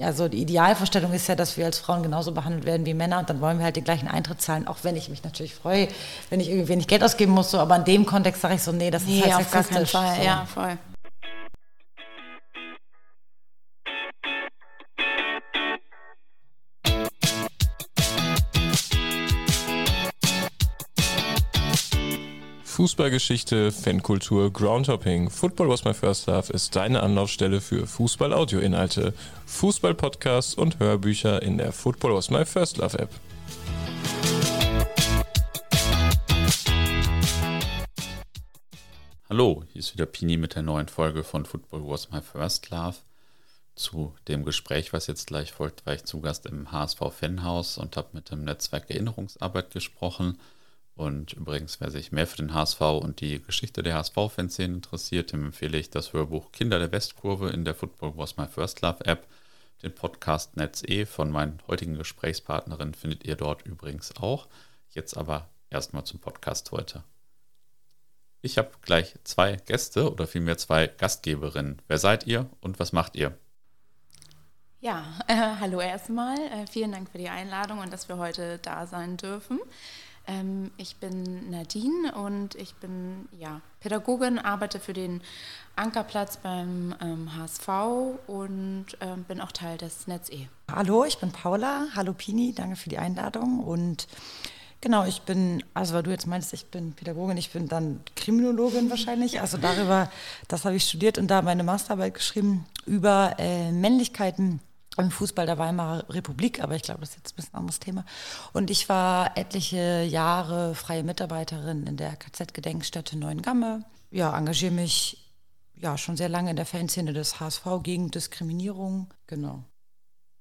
also die Idealvorstellung ist ja, dass wir als Frauen genauso behandelt werden wie Männer und dann wollen wir halt den gleichen Eintritt zahlen, auch wenn ich mich natürlich freue, wenn ich irgendwie wenig Geld ausgeben muss, so, aber in dem Kontext sage ich so, nee, das nee, ist halt auf gar keinen Fall, so. ja, voll. Fußballgeschichte, Fankultur, Groundhopping. Football was my first love ist deine Anlaufstelle für Fußball-Audio-Inhalte, Fußball-Podcasts und Hörbücher in der Football was my first love App. Hallo, hier ist wieder Pini mit der neuen Folge von Football was my first love. Zu dem Gespräch, was jetzt gleich folgt, war ich zu Gast im HSV Fanhaus und habe mit dem Netzwerk Erinnerungsarbeit gesprochen – und übrigens, wer sich mehr für den HSV und die Geschichte der HSV-Fanszene interessiert, dem empfehle ich das Hörbuch Kinder der Westkurve in der Football Was My First Love App. Den Podcast Netz E von meinen heutigen Gesprächspartnerin findet ihr dort übrigens auch. Jetzt aber erstmal zum Podcast heute. Ich habe gleich zwei Gäste oder vielmehr zwei Gastgeberinnen. Wer seid ihr und was macht ihr? Ja, äh, hallo erstmal. Äh, vielen Dank für die Einladung und dass wir heute da sein dürfen. Ähm, ich bin Nadine und ich bin ja, Pädagogin, arbeite für den Ankerplatz beim ähm, HSV und ähm, bin auch Teil des Netz E. Hallo, ich bin Paula. Hallo Pini, danke für die Einladung und Genau, ich bin, also weil du jetzt meinst, ich bin Pädagogin, ich bin dann Kriminologin wahrscheinlich. Also darüber, das habe ich studiert und da meine Masterarbeit geschrieben über äh, Männlichkeiten im Fußball der Weimarer Republik, aber ich glaube, das ist jetzt ein bisschen ein anderes Thema. Und ich war etliche Jahre freie Mitarbeiterin in der KZ-Gedenkstätte Neuengamme. Ja, engagiere mich ja schon sehr lange in der Fanszene des HSV gegen Diskriminierung. Genau.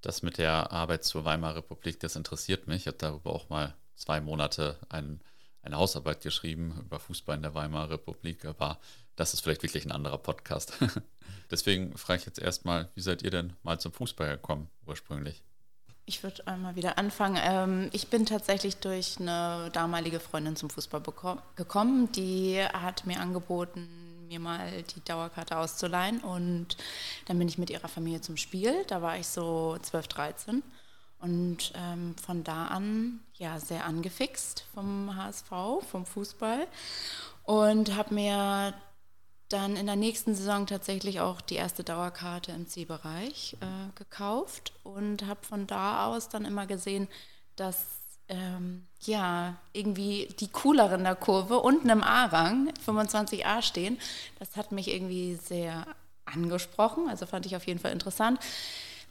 Das mit der Arbeit zur Weimarer Republik, das interessiert mich. Ich habe darüber auch mal zwei Monate ein, eine Hausarbeit geschrieben über Fußball in der Weimarer Republik, aber das ist vielleicht wirklich ein anderer Podcast. Deswegen frage ich jetzt erstmal, wie seid ihr denn mal zum Fußball gekommen ursprünglich? Ich würde einmal wieder anfangen. Ähm, ich bin tatsächlich durch eine damalige Freundin zum Fußball gekommen. Die hat mir angeboten, mir mal die Dauerkarte auszuleihen. Und dann bin ich mit ihrer Familie zum Spiel. Da war ich so 12, 13. Und ähm, von da an ja sehr angefixt vom HSV, vom Fußball. Und habe mir dann in der nächsten Saison tatsächlich auch die erste Dauerkarte im C-Bereich äh, gekauft und habe von da aus dann immer gesehen, dass ähm, ja irgendwie die cooleren der Kurve unten im A-Rang 25a stehen. Das hat mich irgendwie sehr angesprochen, also fand ich auf jeden Fall interessant.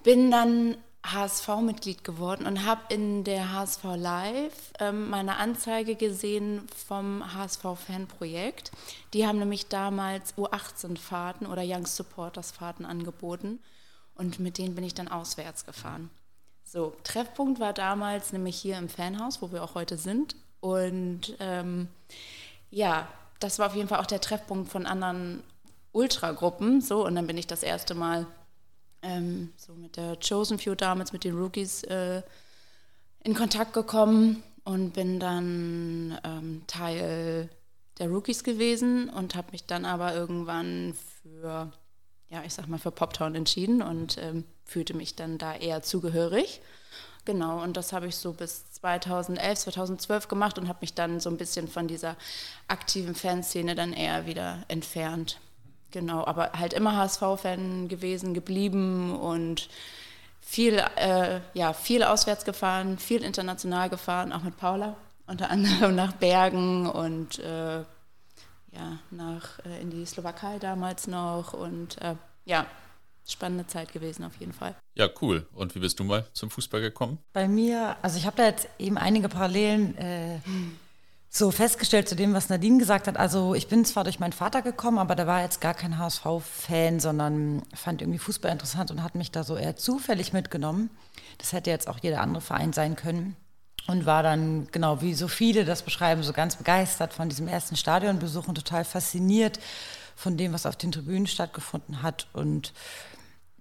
Bin dann HSV-Mitglied geworden und habe in der HSV Live ähm, meine Anzeige gesehen vom HSV-Fanprojekt. Die haben nämlich damals U18-Fahrten oder Young Supporters-Fahrten angeboten und mit denen bin ich dann auswärts gefahren. So, Treffpunkt war damals nämlich hier im Fanhaus, wo wir auch heute sind. Und ähm, ja, das war auf jeden Fall auch der Treffpunkt von anderen Ultragruppen. So, und dann bin ich das erste Mal ähm, so mit der Chosen Few damals, mit den Rookies äh, in Kontakt gekommen und bin dann ähm, Teil der Rookies gewesen und habe mich dann aber irgendwann für, ja, ich sag mal, für Poptown entschieden und ähm, fühlte mich dann da eher zugehörig. Genau, und das habe ich so bis 2011, 2012 gemacht und habe mich dann so ein bisschen von dieser aktiven Fanszene dann eher wieder entfernt. Genau, aber halt immer HSV-Fan gewesen, geblieben und viel, äh, ja, viel auswärts gefahren, viel international gefahren, auch mit Paula, unter anderem nach Bergen und äh, ja, nach, äh, in die Slowakei damals noch und äh, ja, spannende Zeit gewesen auf jeden Fall. Ja, cool. Und wie bist du mal zum Fußball gekommen? Bei mir, also ich habe da jetzt eben einige Parallelen hm so festgestellt zu dem, was Nadine gesagt hat. Also ich bin zwar durch meinen Vater gekommen, aber der war jetzt gar kein HSV-Fan, sondern fand irgendwie Fußball interessant und hat mich da so eher zufällig mitgenommen. Das hätte jetzt auch jeder andere Verein sein können. Und war dann, genau wie so viele das beschreiben, so ganz begeistert von diesem ersten Stadionbesuch und total fasziniert von dem, was auf den Tribünen stattgefunden hat. Und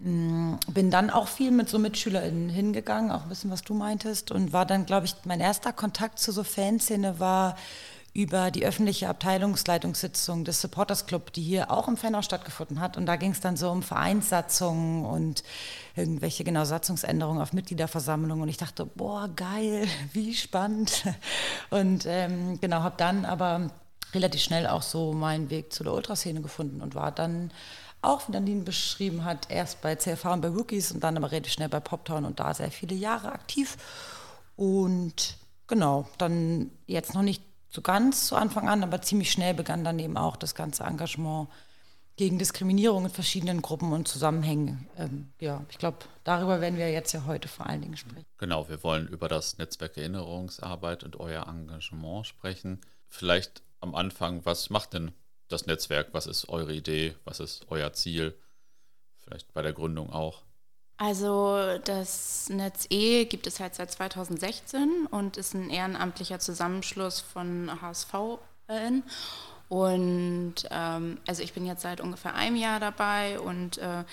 bin dann auch viel mit so MitschülerInnen hingegangen, auch ein bisschen, was du meintest. Und war dann, glaube ich, mein erster Kontakt zu so Fanszene war über die öffentliche Abteilungsleitungssitzung des Supporters Club, die hier auch im Fanhaus stattgefunden hat. Und da ging es dann so um Vereinssatzungen und irgendwelche genau Satzungsänderungen auf Mitgliederversammlungen. Und ich dachte, boah, geil, wie spannend. Und ähm, genau, habe dann aber relativ schnell auch so meinen Weg zu der Ultraszene gefunden und war dann auch, wie Nadine beschrieben hat, erst bei CFV und bei Rookies und dann aber relativ schnell bei Poptown und da sehr viele Jahre aktiv. Und genau, dann jetzt noch nicht so ganz zu Anfang an, aber ziemlich schnell begann dann eben auch das ganze Engagement gegen Diskriminierung in verschiedenen Gruppen und Zusammenhängen. Ähm, ja, ich glaube, darüber werden wir jetzt ja heute vor allen Dingen sprechen. Genau, wir wollen über das Netzwerk Erinnerungsarbeit und euer Engagement sprechen. Vielleicht am Anfang, was macht denn das Netzwerk? Was ist eure Idee? Was ist euer Ziel? Vielleicht bei der Gründung auch. Also das Netz E gibt es halt seit 2016 und ist ein ehrenamtlicher Zusammenschluss von HSV-N. Und ähm, also ich bin jetzt seit ungefähr einem Jahr dabei und äh,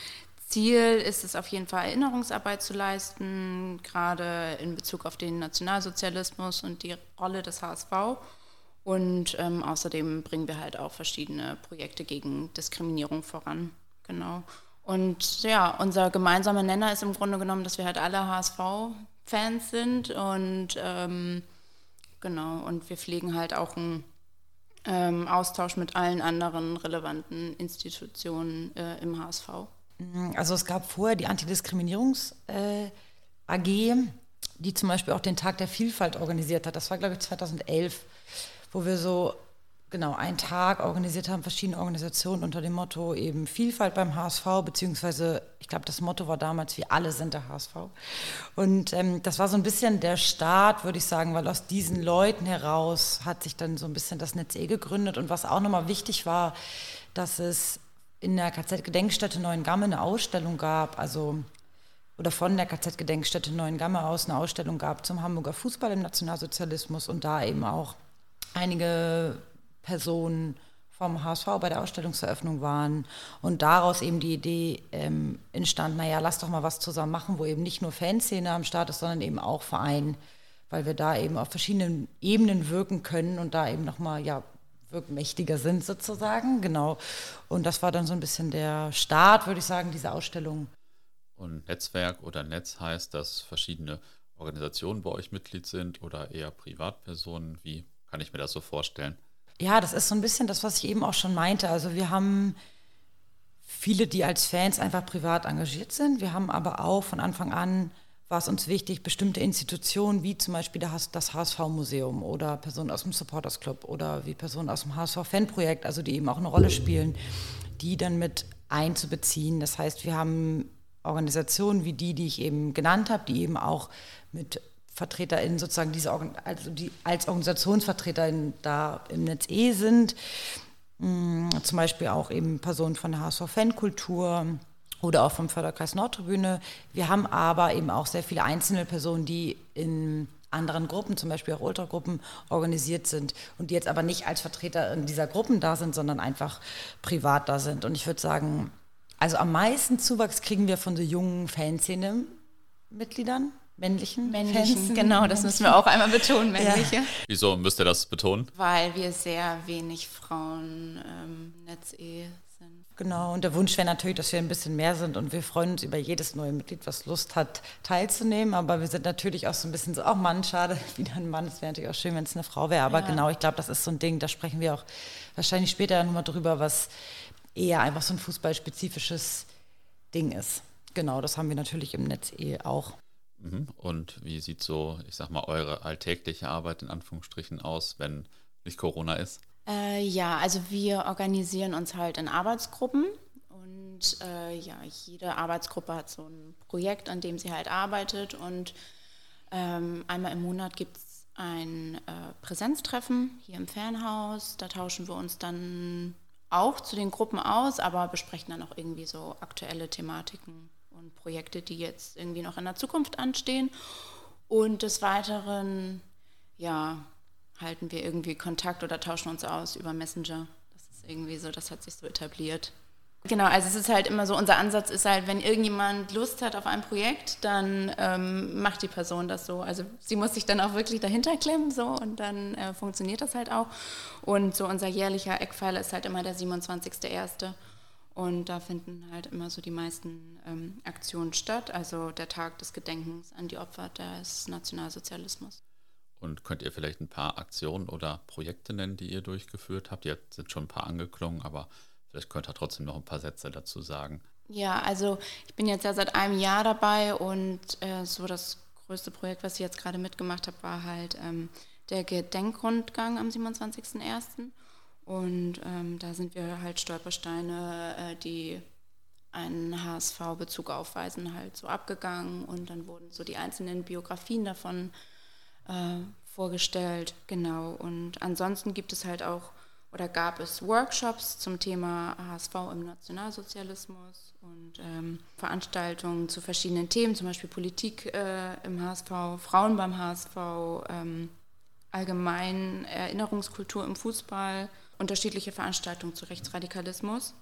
Ziel ist es auf jeden Fall, Erinnerungsarbeit zu leisten, gerade in Bezug auf den Nationalsozialismus und die Rolle des HSV. Und ähm, außerdem bringen wir halt auch verschiedene Projekte gegen Diskriminierung voran. Genau. Und ja, unser gemeinsamer Nenner ist im Grunde genommen, dass wir halt alle HSV-Fans sind und ähm, genau, und wir pflegen halt auch einen ähm, Austausch mit allen anderen relevanten Institutionen äh, im HSV. Also es gab vorher die Antidiskriminierungs äh, AG, die zum Beispiel auch den Tag der Vielfalt organisiert hat. Das war, glaube ich, 2011, wo wir so genau einen Tag organisiert haben, verschiedene Organisationen unter dem Motto eben Vielfalt beim HSV, beziehungsweise ich glaube, das Motto war damals, wir alle sind der HSV. Und ähm, das war so ein bisschen der Start, würde ich sagen, weil aus diesen Leuten heraus hat sich dann so ein bisschen das Netz eh gegründet. Und was auch nochmal wichtig war, dass es in der KZ-Gedenkstätte Neuengamme eine Ausstellung gab, also oder von der KZ-Gedenkstätte Neuengamme aus eine Ausstellung gab zum Hamburger Fußball im Nationalsozialismus und da eben auch einige Personen vom HSV bei der Ausstellungseröffnung waren und daraus eben die Idee ähm, entstand, naja, lass doch mal was zusammen machen, wo eben nicht nur Fanszene am Start ist, sondern eben auch Verein, weil wir da eben auf verschiedenen Ebenen wirken können und da eben nochmal, ja, wirkmächtiger sind sozusagen, genau. Und das war dann so ein bisschen der Start, würde ich sagen, dieser Ausstellung. Und Netzwerk oder Netz heißt, dass verschiedene Organisationen bei euch Mitglied sind oder eher Privatpersonen. Wie kann ich mir das so vorstellen? ja, das ist so ein bisschen das, was ich eben auch schon meinte. Also wir haben viele, die als Fans einfach privat engagiert sind. Wir haben aber auch von Anfang an war es uns wichtig, bestimmte Institutionen wie zum Beispiel das HSV-Museum oder Personen aus dem Supporters Club oder wie Personen aus dem HSV-Fanprojekt, also die eben auch eine Rolle spielen, die dann mit einzubeziehen. Das heißt, wir haben Organisationen wie die, die ich eben genannt habe, die eben auch mit VertreterInnen sozusagen diese, also die als OrganisationsvertreterInnen da im Netz eh sind. Mm, zum Beispiel auch eben Personen von der HSV Fankultur oder auch vom Förderkreis Nordtribüne. Wir haben aber eben auch sehr viele einzelne Personen, die in anderen Gruppen, zum Beispiel auch Ultragruppen, organisiert sind und die jetzt aber nicht als Vertreter in dieser Gruppen da sind, sondern einfach privat da sind. Und ich würde sagen, also am meisten Zuwachs kriegen wir von so jungen Fanszene-Mitgliedern männlichen, männlichen Fans. Genau, das müssen wir auch einmal betonen, männliche. Ja. Wieso müsst ihr das betonen? Weil wir sehr wenig Frauen ähm, Netz E sind. Genau, und der Wunsch wäre natürlich, dass wir ein bisschen mehr sind und wir freuen uns über jedes neue Mitglied, was Lust hat, teilzunehmen. Aber wir sind natürlich auch so ein bisschen so, auch oh Mann, schade, wieder ein Mann. Es wäre natürlich auch schön, wenn es eine Frau wäre. Aber ja. genau, ich glaube, das ist so ein Ding, da sprechen wir auch wahrscheinlich später nochmal drüber, was eher einfach so ein fußballspezifisches Ding ist. Genau, das haben wir natürlich im Netz eh auch. Mhm. Und wie sieht so, ich sag mal, eure alltägliche Arbeit in Anführungsstrichen aus, wenn nicht Corona ist? Äh, ja, also wir organisieren uns halt in Arbeitsgruppen und äh, ja, jede Arbeitsgruppe hat so ein Projekt, an dem sie halt arbeitet und ähm, einmal im Monat gibt es ein äh, Präsenztreffen hier im Fernhaus. Da tauschen wir uns dann auch zu den Gruppen aus, aber besprechen dann auch irgendwie so aktuelle Thematiken Projekte, die jetzt irgendwie noch in der Zukunft anstehen. Und des Weiteren, ja, halten wir irgendwie Kontakt oder tauschen uns aus über Messenger. Das ist irgendwie so, das hat sich so etabliert. Genau, also es ist halt immer so, unser Ansatz ist halt, wenn irgendjemand Lust hat auf ein Projekt, dann ähm, macht die Person das so. Also sie muss sich dann auch wirklich dahinter klemmen so und dann äh, funktioniert das halt auch. Und so unser jährlicher Eckpfeiler ist halt immer der 27.01. Und da finden halt immer so die meisten ähm, Aktionen statt, also der Tag des Gedenkens an die Opfer des Nationalsozialismus. Und könnt ihr vielleicht ein paar Aktionen oder Projekte nennen, die ihr durchgeführt habt? Jetzt sind schon ein paar angeklungen, aber vielleicht könnt ihr trotzdem noch ein paar Sätze dazu sagen. Ja, also ich bin jetzt ja seit einem Jahr dabei und äh, so das größte Projekt, was ich jetzt gerade mitgemacht habe, war halt ähm, der Gedenkrundgang am 27.01. Und ähm, da sind wir halt Stolpersteine, äh, die einen HSV-Bezug aufweisen, halt so abgegangen und dann wurden so die einzelnen Biografien davon äh, vorgestellt. Genau. Und ansonsten gibt es halt auch oder gab es Workshops zum Thema HSV im Nationalsozialismus und ähm, Veranstaltungen zu verschiedenen Themen, zum Beispiel Politik äh, im HSV, Frauen beim HSV, ähm, allgemein Erinnerungskultur im Fußball unterschiedliche Veranstaltungen zu Rechtsradikalismus.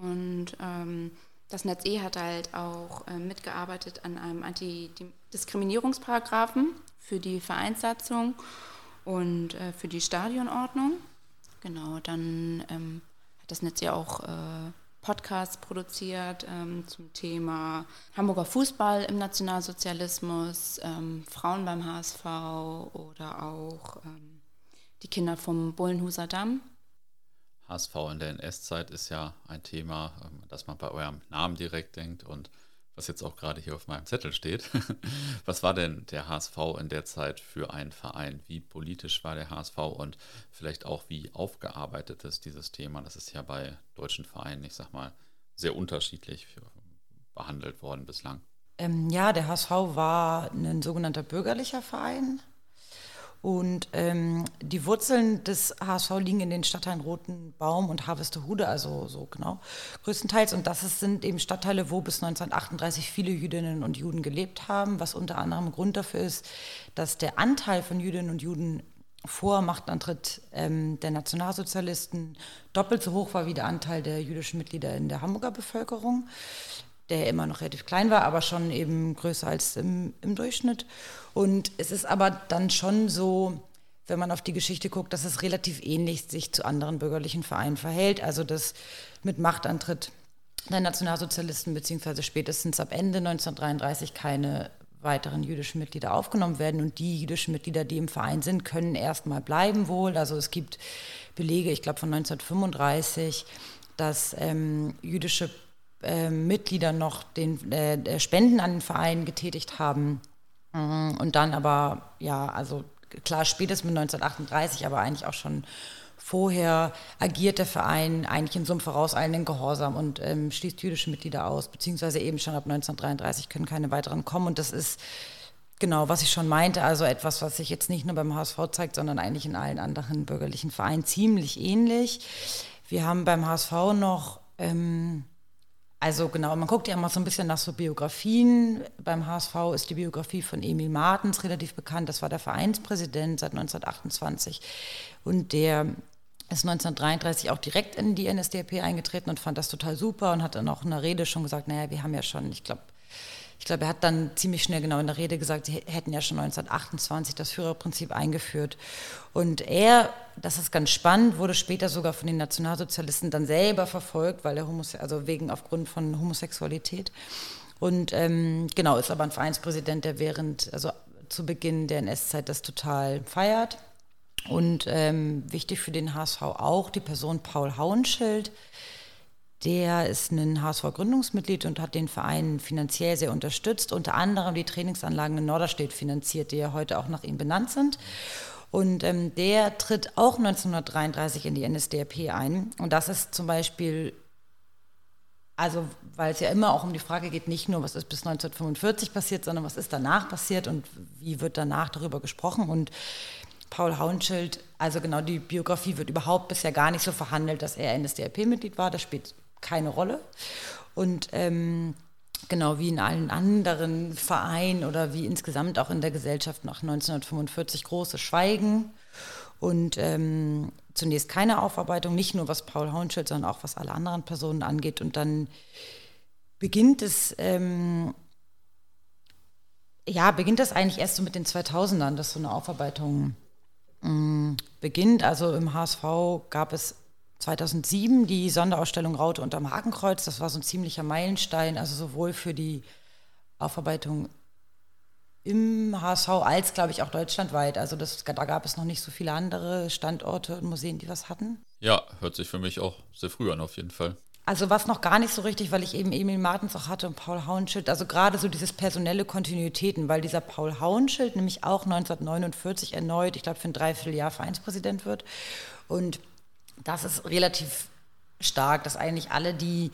Und ähm, das Netz E hat halt auch äh, mitgearbeitet an einem Antidiskriminierungsparagraphen für die Vereinssatzung und äh, für die Stadionordnung. Genau, dann ähm, hat das Netz ja auch äh, Podcasts produziert ähm, zum Thema Hamburger Fußball im Nationalsozialismus, ähm, Frauen beim HSV oder auch ähm, die Kinder vom Bullenhuser Damm. HSV in der NS-Zeit ist ja ein Thema, ähm, das man bei eurem Namen direkt denkt und was jetzt auch gerade hier auf meinem Zettel steht. Was war denn der HSV in der Zeit für einen Verein? Wie politisch war der HSV und vielleicht auch wie aufgearbeitet ist dieses Thema? Das ist ja bei deutschen Vereinen, ich sag mal, sehr unterschiedlich behandelt worden bislang. Ähm, ja, der HSV war ein sogenannter bürgerlicher Verein. Und ähm, die Wurzeln des HSV liegen in den Stadtteilen Roten Baum und Harvestehude, also so genau, größtenteils. Und das sind eben Stadtteile, wo bis 1938 viele Jüdinnen und Juden gelebt haben, was unter anderem Grund dafür ist, dass der Anteil von Jüdinnen und Juden vor Machtantritt ähm, der Nationalsozialisten doppelt so hoch war wie der Anteil der jüdischen Mitglieder in der Hamburger Bevölkerung, der immer noch relativ klein war, aber schon eben größer als im, im Durchschnitt. Und es ist aber dann schon so, wenn man auf die Geschichte guckt, dass es relativ ähnlich sich zu anderen bürgerlichen Vereinen verhält. Also dass mit Machtantritt der Nationalsozialisten beziehungsweise spätestens ab Ende 1933 keine weiteren jüdischen Mitglieder aufgenommen werden. Und die jüdischen Mitglieder, die im Verein sind, können erstmal bleiben wohl. Also es gibt Belege, ich glaube von 1935, dass ähm, jüdische äh, Mitglieder noch den, äh, Spenden an den Verein getätigt haben Mhm. Und dann aber, ja, also klar, spätestens mit 1938, aber eigentlich auch schon vorher agiert der Verein eigentlich in so einem vorauseilenden Gehorsam und ähm, schließt jüdische Mitglieder aus, beziehungsweise eben schon ab 1933 können keine weiteren kommen. Und das ist genau, was ich schon meinte, also etwas, was sich jetzt nicht nur beim HSV zeigt, sondern eigentlich in allen anderen bürgerlichen Vereinen ziemlich ähnlich. Wir haben beim HSV noch ähm, also genau, man guckt ja immer so ein bisschen nach so Biografien. Beim HSV ist die Biografie von Emil Martens relativ bekannt. Das war der Vereinspräsident seit 1928 und der ist 1933 auch direkt in die NSDAP eingetreten und fand das total super und hat dann auch in der Rede schon gesagt, naja, wir haben ja schon, ich glaube, ich glaube, er hat dann ziemlich schnell genau in der Rede gesagt, sie hätten ja schon 1928 das Führerprinzip eingeführt. Und er, das ist ganz spannend, wurde später sogar von den Nationalsozialisten dann selber verfolgt, weil er Homose also wegen aufgrund von Homosexualität. Und ähm, genau, ist aber ein Vereinspräsident, der während, also zu Beginn der NS-Zeit das total feiert. Und ähm, wichtig für den HSV auch die Person Paul Hauenschild, der ist ein HSV-Gründungsmitglied und hat den Verein finanziell sehr unterstützt, unter anderem die Trainingsanlagen in Norderstedt finanziert, die ja heute auch nach ihm benannt sind. Und ähm, der tritt auch 1933 in die NSDAP ein. Und das ist zum Beispiel, also weil es ja immer auch um die Frage geht, nicht nur, was ist bis 1945 passiert, sondern was ist danach passiert und wie wird danach darüber gesprochen. Und Paul Hauenschild, also genau die Biografie wird überhaupt bisher gar nicht so verhandelt, dass er NSDAP-Mitglied war. Das spielt keine Rolle. Und ähm, genau wie in allen anderen Vereinen oder wie insgesamt auch in der Gesellschaft nach 1945 große Schweigen. Und ähm, zunächst keine Aufarbeitung, nicht nur was Paul Haunschild, sondern auch was alle anderen Personen angeht. Und dann beginnt es, ähm, ja, beginnt das eigentlich erst so mit den 2000ern, dass so eine Aufarbeitung ähm, beginnt. Also im HSV gab es 2007 die Sonderausstellung Raute unterm Hakenkreuz. Das war so ein ziemlicher Meilenstein, also sowohl für die Aufarbeitung im HSV als, glaube ich, auch deutschlandweit. Also das, da gab es noch nicht so viele andere Standorte und Museen, die was hatten. Ja, hört sich für mich auch sehr früh an, auf jeden Fall. Also was noch gar nicht so richtig, weil ich eben Emil Martens auch hatte und Paul Hauenschild, also gerade so dieses personelle Kontinuitäten, weil dieser Paul Hauenschild nämlich auch 1949 erneut, ich glaube für ein Dreivierteljahr Vereinspräsident wird. Und das ist relativ stark, dass eigentlich alle, die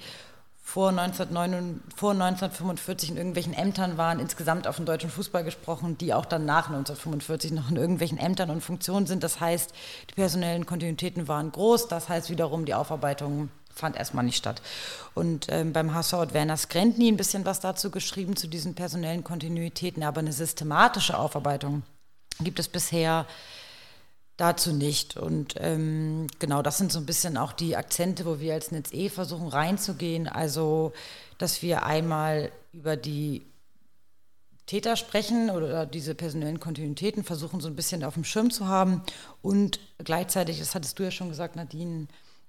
vor, 1949, vor 1945 in irgendwelchen Ämtern waren, insgesamt auf den deutschen Fußball gesprochen, die auch dann nach 1945 noch in irgendwelchen Ämtern und Funktionen sind. Das heißt, die personellen Kontinuitäten waren groß. Das heißt wiederum, die Aufarbeitung fand erstmal nicht statt. Und ähm, beim HSV hat Werner Skrentny ein bisschen was dazu geschrieben, zu diesen personellen Kontinuitäten. Aber eine systematische Aufarbeitung gibt es bisher dazu nicht. Und ähm, genau, das sind so ein bisschen auch die Akzente, wo wir als Netz E versuchen reinzugehen. Also, dass wir einmal über die Täter sprechen oder diese personellen Kontinuitäten versuchen so ein bisschen auf dem Schirm zu haben und gleichzeitig, das hattest du ja schon gesagt, Nadine,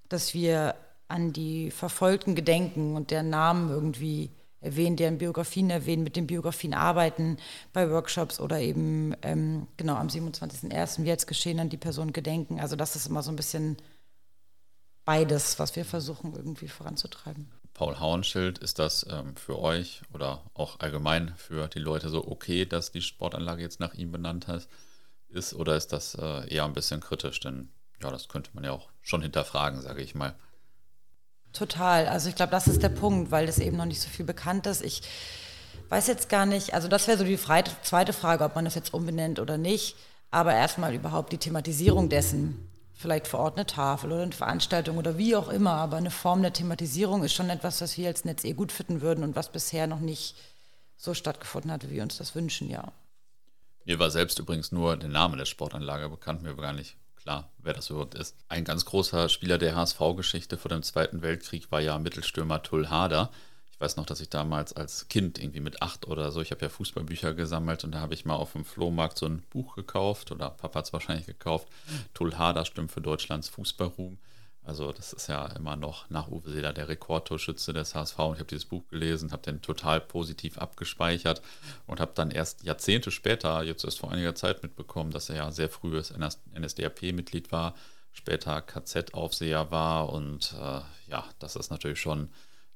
dass wir an die Verfolgten gedenken und deren Namen irgendwie erwähnen, deren Biografien erwähnen, mit den Biografien arbeiten bei Workshops oder eben ähm, genau am 27.01. wie jetzt geschehen, an die Person gedenken. Also das ist immer so ein bisschen beides, was wir versuchen irgendwie voranzutreiben. Paul Hauenschild, ist das ähm, für euch oder auch allgemein für die Leute so okay, dass die Sportanlage jetzt nach ihm benannt ist oder ist das äh, eher ein bisschen kritisch? Denn ja, das könnte man ja auch schon hinterfragen, sage ich mal. Total. Also ich glaube, das ist der Punkt, weil es eben noch nicht so viel bekannt ist. Ich weiß jetzt gar nicht, also das wäre so die zweite Frage, ob man das jetzt umbenennt oder nicht. Aber erstmal überhaupt die Thematisierung dessen. Vielleicht vor Ort eine Tafel oder eine Veranstaltung oder wie auch immer. Aber eine Form der Thematisierung ist schon etwas, was wir als Netz eh gut finden würden und was bisher noch nicht so stattgefunden hat, wie wir uns das wünschen, ja. Mir war selbst übrigens nur der Name der Sportanlage bekannt, mir war gar nicht klar, wer das überhaupt ist. Ein ganz großer Spieler der HSV-Geschichte vor dem Zweiten Weltkrieg war ja Mittelstürmer Tull Hader. Ich weiß noch, dass ich damals als Kind irgendwie mit acht oder so, ich habe ja Fußballbücher gesammelt und da habe ich mal auf dem Flohmarkt so ein Buch gekauft oder Papa hat es wahrscheinlich gekauft. Tull Hader stimmt für Deutschlands Fußballruhm. Also das ist ja immer noch nach Uwe Seeler der Rekordtorschütze des HSV. Und ich habe dieses Buch gelesen, habe den total positiv abgespeichert und habe dann erst Jahrzehnte später, jetzt erst vor einiger Zeit mitbekommen, dass er ja sehr frühes NSDAP-Mitglied war, später KZ-Aufseher war und äh, ja, das ist natürlich schon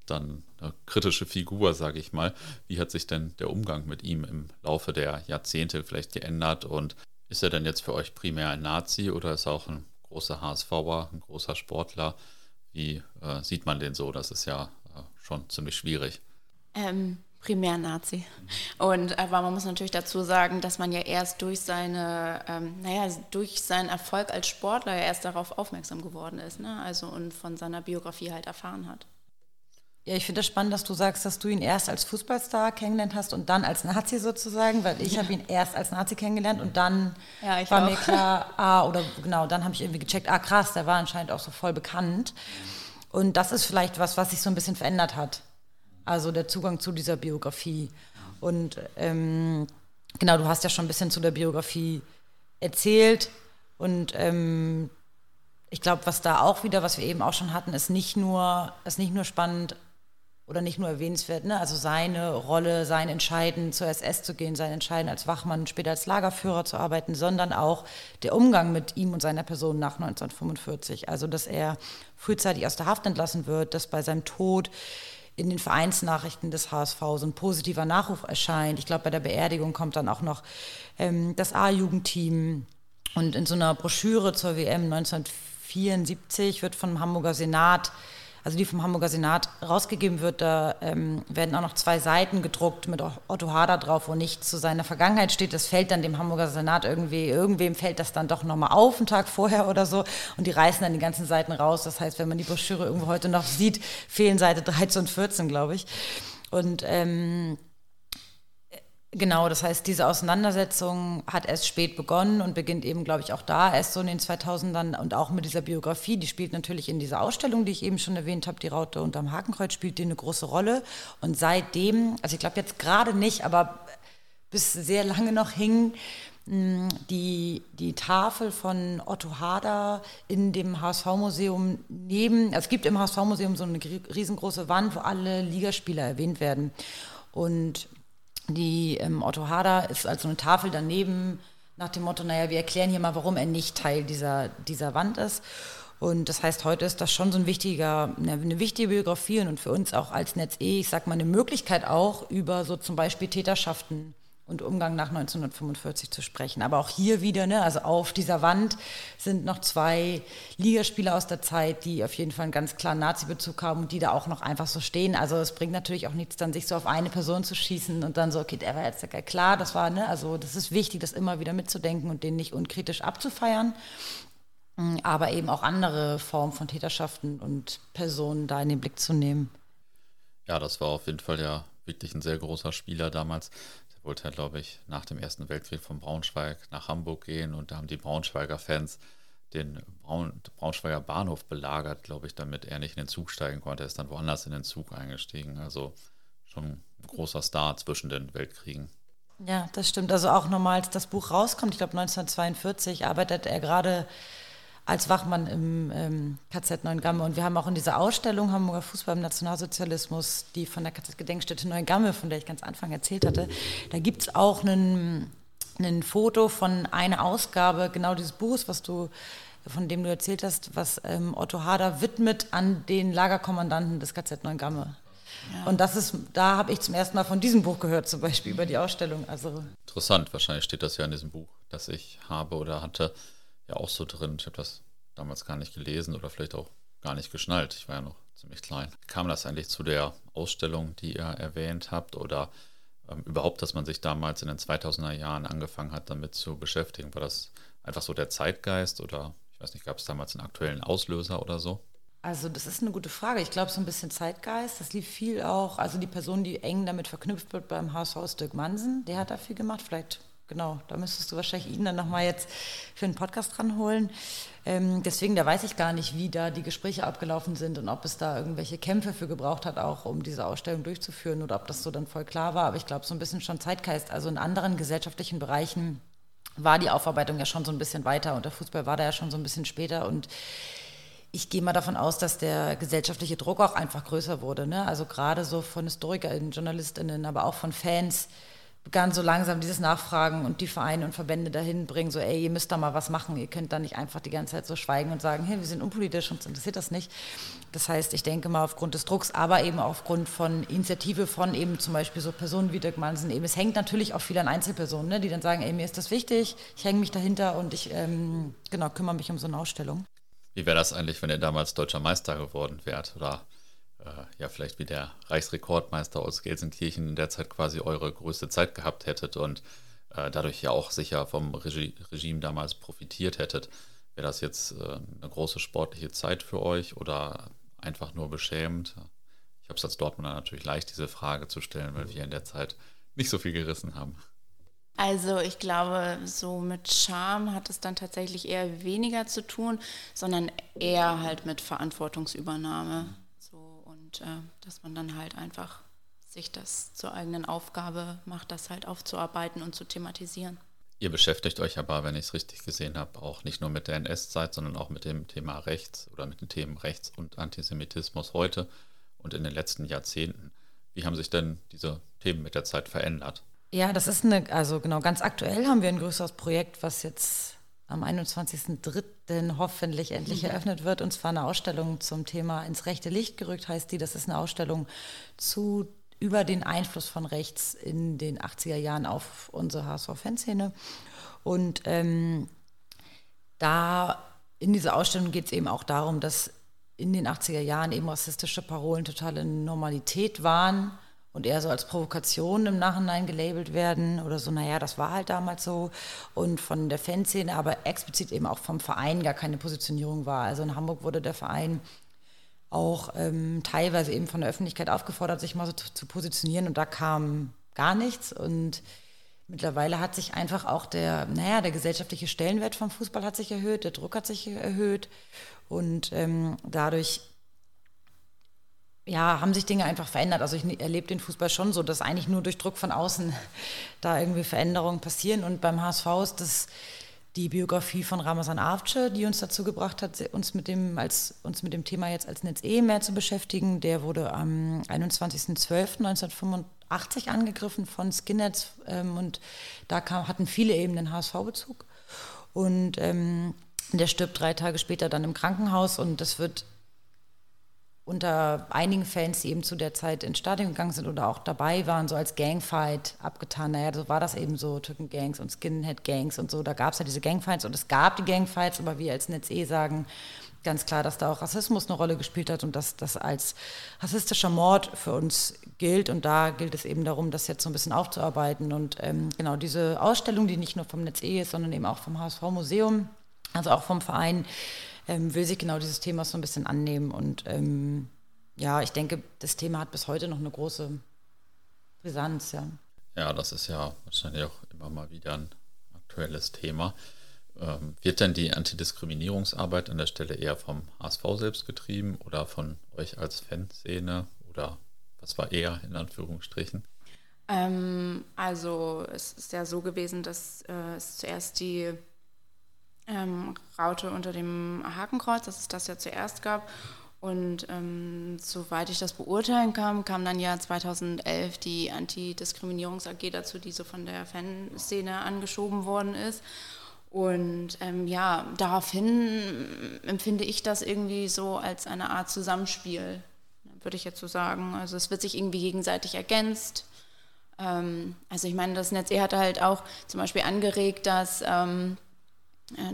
dann eine kritische Figur, sage ich mal. Wie hat sich denn der Umgang mit ihm im Laufe der Jahrzehnte vielleicht geändert und ist er denn jetzt für euch primär ein Nazi oder ist er auch ein großer HSVer, ein großer Sportler. Wie äh, sieht man den so? Das ist ja äh, schon ziemlich schwierig. Ähm, primär Nazi. Und aber man muss natürlich dazu sagen, dass man ja erst durch seine, ähm, naja, durch seinen Erfolg als Sportler ja erst darauf aufmerksam geworden ist, ne? Also und von seiner Biografie halt erfahren hat. Ja, ich finde es spannend, dass du sagst, dass du ihn erst als Fußballstar kennengelernt hast und dann als Nazi sozusagen, weil ich ja. habe ihn erst als Nazi kennengelernt und dann ja, war auch. mir klar, ah, oder genau, dann habe ich irgendwie gecheckt, ah krass, der war anscheinend auch so voll bekannt. Und das ist vielleicht was, was sich so ein bisschen verändert hat. Also der Zugang zu dieser Biografie. Und ähm, genau, du hast ja schon ein bisschen zu der Biografie erzählt und ähm, ich glaube, was da auch wieder, was wir eben auch schon hatten, ist nicht nur, ist nicht nur spannend, oder nicht nur erwähnenswert, ne? also seine Rolle, sein Entscheiden zur SS zu gehen, sein Entscheiden als Wachmann, später als Lagerführer zu arbeiten, sondern auch der Umgang mit ihm und seiner Person nach 1945. Also, dass er frühzeitig aus der Haft entlassen wird, dass bei seinem Tod in den Vereinsnachrichten des HSV so ein positiver Nachruf erscheint. Ich glaube, bei der Beerdigung kommt dann auch noch ähm, das A-Jugendteam und in so einer Broschüre zur WM 1974 wird vom Hamburger Senat also die vom Hamburger Senat rausgegeben wird, da ähm, werden auch noch zwei Seiten gedruckt mit Otto Hader drauf, wo nichts zu seiner Vergangenheit steht. Das fällt dann dem Hamburger Senat irgendwie, irgendwem fällt das dann doch nochmal auf, einen Tag vorher oder so. Und die reißen dann die ganzen Seiten raus. Das heißt, wenn man die Broschüre irgendwo heute noch sieht, fehlen Seite 13 und 14, glaube ich. Und ähm, Genau, das heißt, diese Auseinandersetzung hat erst spät begonnen und beginnt eben, glaube ich, auch da, erst so in den 2000ern und auch mit dieser Biografie, die spielt natürlich in dieser Ausstellung, die ich eben schon erwähnt habe, die Raute unterm Hakenkreuz, spielt die eine große Rolle. Und seitdem, also ich glaube jetzt gerade nicht, aber bis sehr lange noch hing hm, die, die Tafel von Otto Hader in dem HSV-Museum neben, also es gibt im HSV-Museum so eine riesengroße Wand, wo alle Ligaspieler erwähnt werden. Und die ähm, Otto Hader ist also eine Tafel daneben nach dem Motto, naja, wir erklären hier mal, warum er nicht Teil dieser, dieser Wand ist. Und das heißt, heute ist das schon so ein wichtiger, eine wichtige Biografie und für uns auch als Netz E, ich sag mal, eine Möglichkeit auch über so zum Beispiel Täterschaften und Umgang nach 1945 zu sprechen. Aber auch hier wieder, ne, also auf dieser Wand sind noch zwei Ligaspieler aus der Zeit, die auf jeden Fall einen ganz klaren Nazi-Bezug haben und die da auch noch einfach so stehen. Also es bringt natürlich auch nichts, dann sich so auf eine Person zu schießen und dann so, okay, der war jetzt klar, das war, ne, also das ist wichtig, das immer wieder mitzudenken und den nicht unkritisch abzufeiern. Aber eben auch andere Formen von Täterschaften und Personen da in den Blick zu nehmen. Ja, das war auf jeden Fall ja wirklich ein sehr großer Spieler damals wollte er, glaube ich, nach dem Ersten Weltkrieg von Braunschweig nach Hamburg gehen und da haben die Braunschweiger Fans den Braun, Braunschweiger Bahnhof belagert, glaube ich, damit er nicht in den Zug steigen konnte. Er ist dann woanders in den Zug eingestiegen. Also schon ein großer Star zwischen den Weltkriegen. Ja, das stimmt. Also auch nochmal, als das Buch rauskommt, ich glaube 1942, arbeitet er gerade als Wachmann im ähm, KZ Neuengamme. Und wir haben auch in dieser Ausstellung Hamburger Fußball im Nationalsozialismus, die von der KZ-Gedenkstätte Neuengamme, von der ich ganz Anfang erzählt hatte, da gibt es auch einen, ein Foto von einer Ausgabe genau dieses Buches, was du von dem du erzählt hast, was ähm, Otto Hader widmet an den Lagerkommandanten des KZ Neuengamme. Ja. Und das ist, da habe ich zum ersten Mal von diesem Buch gehört, zum Beispiel über die Ausstellung. Also Interessant, wahrscheinlich steht das ja in diesem Buch, das ich habe oder hatte ja auch so drin. Ich habe das damals gar nicht gelesen oder vielleicht auch gar nicht geschnallt. Ich war ja noch ziemlich klein. Kam das eigentlich zu der Ausstellung, die ihr erwähnt habt oder ähm, überhaupt, dass man sich damals in den 2000er Jahren angefangen hat, damit zu beschäftigen? War das einfach so der Zeitgeist oder ich weiß nicht, gab es damals einen aktuellen Auslöser oder so? Also das ist eine gute Frage. Ich glaube, so ein bisschen Zeitgeist. Das lief viel auch, also die Person, die eng damit verknüpft wird beim ist Dirk Mansen. Der hat da viel gemacht. Vielleicht genau, da müsstest du wahrscheinlich ihn dann nochmal jetzt für einen Podcast ranholen. Ähm, deswegen, da weiß ich gar nicht, wie da die Gespräche abgelaufen sind und ob es da irgendwelche Kämpfe für gebraucht hat, auch um diese Ausstellung durchzuführen oder ob das so dann voll klar war. Aber ich glaube, so ein bisschen schon Zeitgeist. Also in anderen gesellschaftlichen Bereichen war die Aufarbeitung ja schon so ein bisschen weiter und der Fußball war da ja schon so ein bisschen später und ich gehe mal davon aus, dass der gesellschaftliche Druck auch einfach größer wurde. Ne? Also gerade so von HistorikerInnen, JournalistInnen, aber auch von Fans begann so langsam dieses Nachfragen und die Vereine und Verbände dahin bringen, so, ey, ihr müsst da mal was machen, ihr könnt da nicht einfach die ganze Zeit so schweigen und sagen, hey, wir sind unpolitisch, uns interessiert das nicht. Das heißt, ich denke mal aufgrund des Drucks, aber eben aufgrund von Initiative von eben zum Beispiel so Personen wie Dirk Mansen, eben, es hängt natürlich auch viel an Einzelpersonen, ne, die dann sagen, ey, mir ist das wichtig, ich hänge mich dahinter und ich, ähm, genau, kümmere mich um so eine Ausstellung. Wie wäre das eigentlich, wenn ihr damals deutscher Meister geworden wärt oder ja vielleicht wie der Reichsrekordmeister aus Gelsenkirchen in der Zeit quasi eure größte Zeit gehabt hättet und äh, dadurch ja auch sicher vom Regi Regime damals profitiert hättet. Wäre das jetzt äh, eine große sportliche Zeit für euch oder einfach nur beschämend? Ich habe es als Dortmunder natürlich leicht, diese Frage zu stellen, weil wir in der Zeit nicht so viel gerissen haben. Also ich glaube, so mit Charme hat es dann tatsächlich eher weniger zu tun, sondern eher halt mit Verantwortungsübernahme und äh, dass man dann halt einfach sich das zur eigenen Aufgabe macht, das halt aufzuarbeiten und zu thematisieren. Ihr beschäftigt euch aber, wenn ich es richtig gesehen habe, auch nicht nur mit der NS-Zeit, sondern auch mit dem Thema Rechts oder mit den Themen Rechts und Antisemitismus heute und in den letzten Jahrzehnten. Wie haben sich denn diese Themen mit der Zeit verändert? Ja, das ist eine, also genau, ganz aktuell haben wir ein größeres Projekt, was jetzt am 21.03. hoffentlich endlich eröffnet wird. Und zwar eine Ausstellung zum Thema ins rechte Licht gerückt heißt die. Das ist eine Ausstellung zu über den Einfluss von rechts in den 80er Jahren auf unsere HSV-Fanszene. Und ähm, da in dieser Ausstellung geht es eben auch darum, dass in den 80er Jahren eben rassistische Parolen totale Normalität waren und eher so als Provokation im Nachhinein gelabelt werden oder so, naja, das war halt damals so und von der Fanszene, aber explizit eben auch vom Verein gar keine Positionierung war. Also in Hamburg wurde der Verein auch ähm, teilweise eben von der Öffentlichkeit aufgefordert, sich mal so zu, positionieren und da kam gar nichts. Und mittlerweile hat sich einfach auch der, naja, der gesellschaftliche Stellenwert vom Fußball hat sich erhöht, der Druck hat sich erhöht. Und ähm, dadurch ja, haben sich Dinge einfach verändert. Also ich erlebe den Fußball schon so, dass eigentlich nur durch Druck von außen da irgendwie Veränderungen passieren. Und beim HSV ist das die Biografie von Ramazan Avcı, die uns dazu gebracht hat, uns mit dem, als, uns mit dem Thema jetzt als Netz E mehr zu beschäftigen. Der wurde am 21.12.1985 angegriffen von Skinheads ähm, und da kam, hatten viele eben den HSV-Bezug. Und ähm, der stirbt drei Tage später dann im Krankenhaus und das wird unter einigen Fans, die eben zu der Zeit ins Stadion gegangen sind oder auch dabei waren, so als Gangfight abgetan. Naja, so war das eben so, Türken-Gangs und Skinhead-Gangs und so. Da gab es ja diese Gangfights und es gab die Gangfights, aber wir als Netz eh sagen ganz klar, dass da auch Rassismus eine Rolle gespielt hat und dass das als rassistischer Mord für uns gilt. Und da gilt es eben darum, das jetzt so ein bisschen aufzuarbeiten. Und ähm, genau diese Ausstellung, die nicht nur vom Netz E ist, sondern eben auch vom HSV-Museum, also auch vom Verein, ähm, will sich genau dieses Thema so ein bisschen annehmen. Und ähm, ja, ich denke, das Thema hat bis heute noch eine große Brisanz, ja. Ja, das ist ja wahrscheinlich auch immer mal wieder ein aktuelles Thema. Ähm, wird denn die Antidiskriminierungsarbeit an der Stelle eher vom HSV selbst getrieben oder von euch als Fanszene oder was war eher in Anführungsstrichen? Ähm, also es ist ja so gewesen, dass äh, es zuerst die ähm, Raute unter dem Hakenkreuz, dass es das ja zuerst gab. Und ähm, soweit ich das beurteilen kann, kam dann ja 2011 die Antidiskriminierungs AG dazu, die so von der Fanszene angeschoben worden ist. Und ähm, ja, daraufhin empfinde ich das irgendwie so als eine Art Zusammenspiel, würde ich jetzt so sagen. Also es wird sich irgendwie gegenseitig ergänzt. Ähm, also ich meine, das Netz E hatte halt auch zum Beispiel angeregt, dass ähm, äh,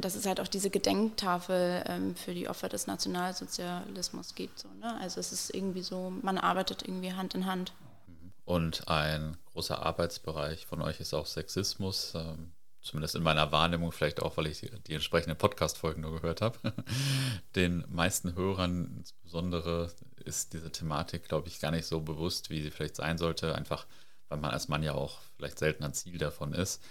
dass es halt auch diese Gedenktafel ähm, für die Opfer des Nationalsozialismus gibt. So, ne? Also es ist irgendwie so, man arbeitet irgendwie Hand in Hand. Und ein großer Arbeitsbereich von euch ist auch Sexismus, ähm, zumindest in meiner Wahrnehmung, vielleicht auch, weil ich die, die entsprechenden Podcast-Folgen nur gehört habe. Den meisten Hörern insbesondere ist diese Thematik, glaube ich, gar nicht so bewusst, wie sie vielleicht sein sollte, einfach weil man als Mann ja auch vielleicht selten ein Ziel davon ist.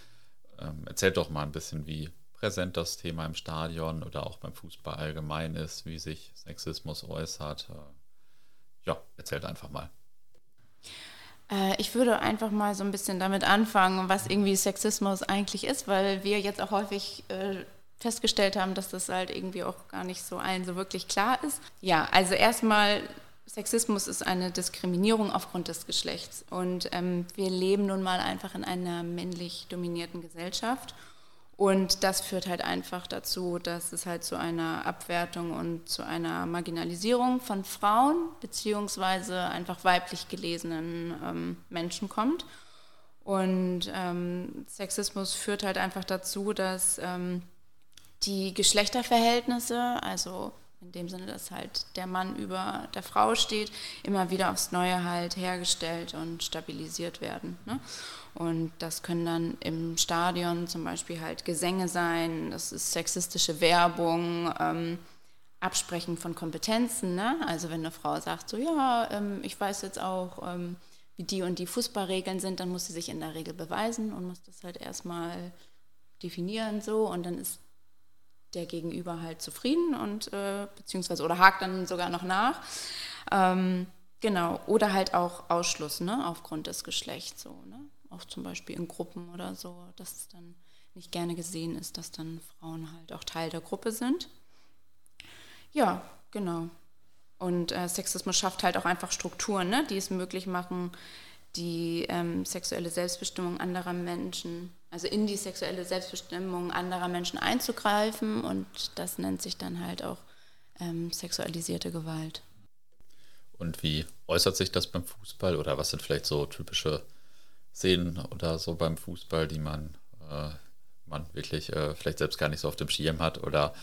Ähm, erzählt doch mal ein bisschen, wie präsent das Thema im Stadion oder auch beim Fußball allgemein ist, wie sich Sexismus äußert. Äh, ja, erzählt einfach mal. Äh, ich würde einfach mal so ein bisschen damit anfangen, was irgendwie Sexismus eigentlich ist, weil wir jetzt auch häufig äh, festgestellt haben, dass das halt irgendwie auch gar nicht so allen so wirklich klar ist. Ja, also erstmal, Sexismus ist eine Diskriminierung aufgrund des Geschlechts. Und ähm, wir leben nun mal einfach in einer männlich dominierten Gesellschaft. Und das führt halt einfach dazu, dass es halt zu einer Abwertung und zu einer Marginalisierung von Frauen beziehungsweise einfach weiblich gelesenen ähm, Menschen kommt. Und ähm, Sexismus führt halt einfach dazu, dass ähm, die Geschlechterverhältnisse, also in dem Sinne, dass halt der Mann über der Frau steht, immer wieder aufs Neue halt hergestellt und stabilisiert werden. Ne? Und das können dann im Stadion zum Beispiel halt Gesänge sein, das ist sexistische Werbung, ähm, Absprechen von Kompetenzen. Ne? Also wenn eine Frau sagt, so ja, ähm, ich weiß jetzt auch, ähm, wie die und die Fußballregeln sind, dann muss sie sich in der Regel beweisen und muss das halt erstmal definieren so und dann ist der Gegenüber halt zufrieden und äh, beziehungsweise oder hakt dann sogar noch nach. Ähm, genau, oder halt auch Ausschluss, ne, aufgrund des Geschlechts so, ne? auch zum Beispiel in Gruppen oder so, dass es dann nicht gerne gesehen ist, dass dann Frauen halt auch Teil der Gruppe sind. Ja, genau. Und äh, Sexismus schafft halt auch einfach Strukturen, ne, die es möglich machen, die ähm, sexuelle Selbstbestimmung anderer Menschen, also in die sexuelle Selbstbestimmung anderer Menschen einzugreifen. Und das nennt sich dann halt auch ähm, sexualisierte Gewalt. Und wie äußert sich das beim Fußball oder was sind vielleicht so typische Szenen oder so beim Fußball, die man, äh, man wirklich äh, vielleicht selbst gar nicht so auf dem Schirm hat oder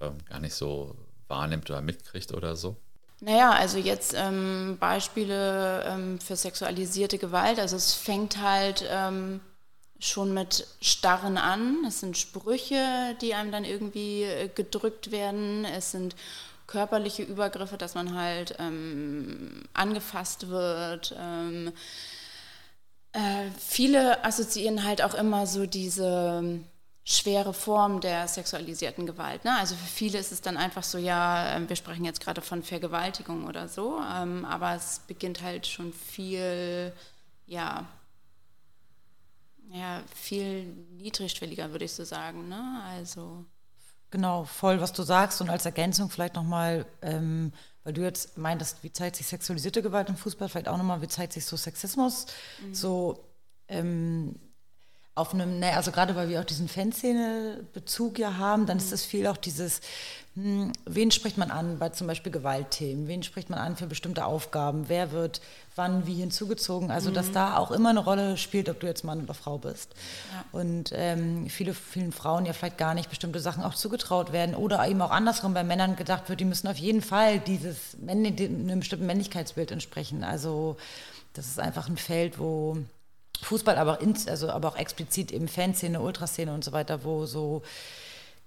ähm, gar nicht so wahrnimmt oder mitkriegt oder so? Naja, also jetzt ähm, Beispiele ähm, für sexualisierte Gewalt. Also es fängt halt ähm, schon mit Starren an. Es sind Sprüche, die einem dann irgendwie äh, gedrückt werden. Es sind körperliche Übergriffe, dass man halt ähm, angefasst wird. Ähm, Äh, viele assoziieren halt auch immer so diese ähm, schwere Form der sexualisierten Gewalt. Ne? Also für viele ist es dann einfach so, ja, ähm, wir sprechen jetzt gerade von Vergewaltigung oder so, ähm, aber es beginnt halt schon viel, ja, ja, viel niedrigschwelliger, würde ich so sagen. Ne? Also Genau, voll, was du sagst. Und als Ergänzung vielleicht nochmal, ähm, weil du jetzt meintest, wie zeigt sich sexualisierte Gewalt im Fußball, vielleicht auch nochmal, wie zeigt sich so Sexismus, mhm. so ähm, auf einem, ne, also gerade weil wir auch diesen Fanszene-Bezug ja haben, dann ist es viel auch dieses, hm, wen spricht man an bei zum Beispiel Gewaltthemen, wen spricht man an für bestimmte Aufgaben, wer wird wann wie hinzugezogen, also mhm. dass da auch immer eine Rolle spielt, ob du jetzt Mann oder Frau bist. Ja. Und ähm, viele, vielen Frauen ja vielleicht gar nicht bestimmte Sachen auch zugetraut werden oder eben auch andersrum bei Männern gedacht wird, die müssen auf jeden Fall dieses einem bestimmten Männlichkeitsbild entsprechen. Also das ist einfach ein Feld, wo Fußball, aber, ins, also, aber auch explizit eben Fanszene, Ultraszene und so weiter, wo so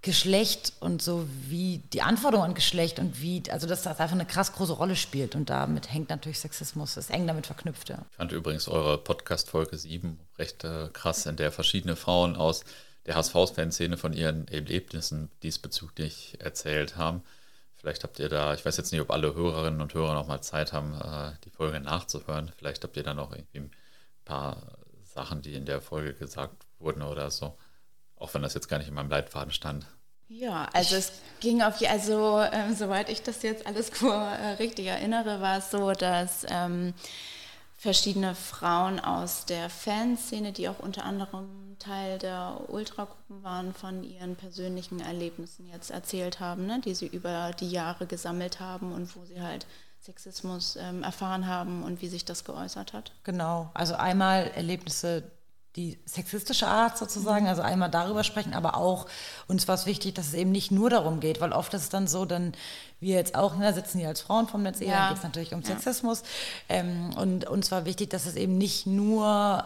Geschlecht und so wie die Anforderung an Geschlecht und wie, also dass das einfach eine krass große Rolle spielt und damit hängt natürlich Sexismus, ist eng damit verknüpft. Ja. Ich fand übrigens eure Podcast-Folge 7 recht äh, krass, in der verschiedene Frauen aus der HSV-Fanszene von ihren Erlebnissen diesbezüglich erzählt haben. Vielleicht habt ihr da, ich weiß jetzt nicht, ob alle Hörerinnen und Hörer noch mal Zeit haben, äh, die Folge nachzuhören. Vielleicht habt ihr da noch irgendwie ein paar Sachen, die in der Folge gesagt wurden oder so. Auch wenn das jetzt gar nicht in meinem Leitfaden stand. Ja, also es ging auf, also ähm, soweit ich das jetzt alles äh, richtig erinnere, war es so, dass ähm, verschiedene Frauen aus der Fanszene, die auch unter anderem Teil der Ultragruppen waren, von ihren persönlichen Erlebnissen jetzt erzählt haben, ne, die sie über die Jahre gesammelt haben und wo sie halt Sexismus ähm, erfahren haben und wie sich das geäußert hat. Genau, also einmal Erlebnisse die sexistische Art sozusagen, also einmal darüber sprechen, aber auch uns war es wichtig, dass es eben nicht nur darum geht, weil oft ist es dann so, dann wir jetzt auch, ne, sitzen hier als Frauen vom Netz, ja. dann geht es natürlich um Sexismus ähm, und uns war wichtig, dass es eben nicht nur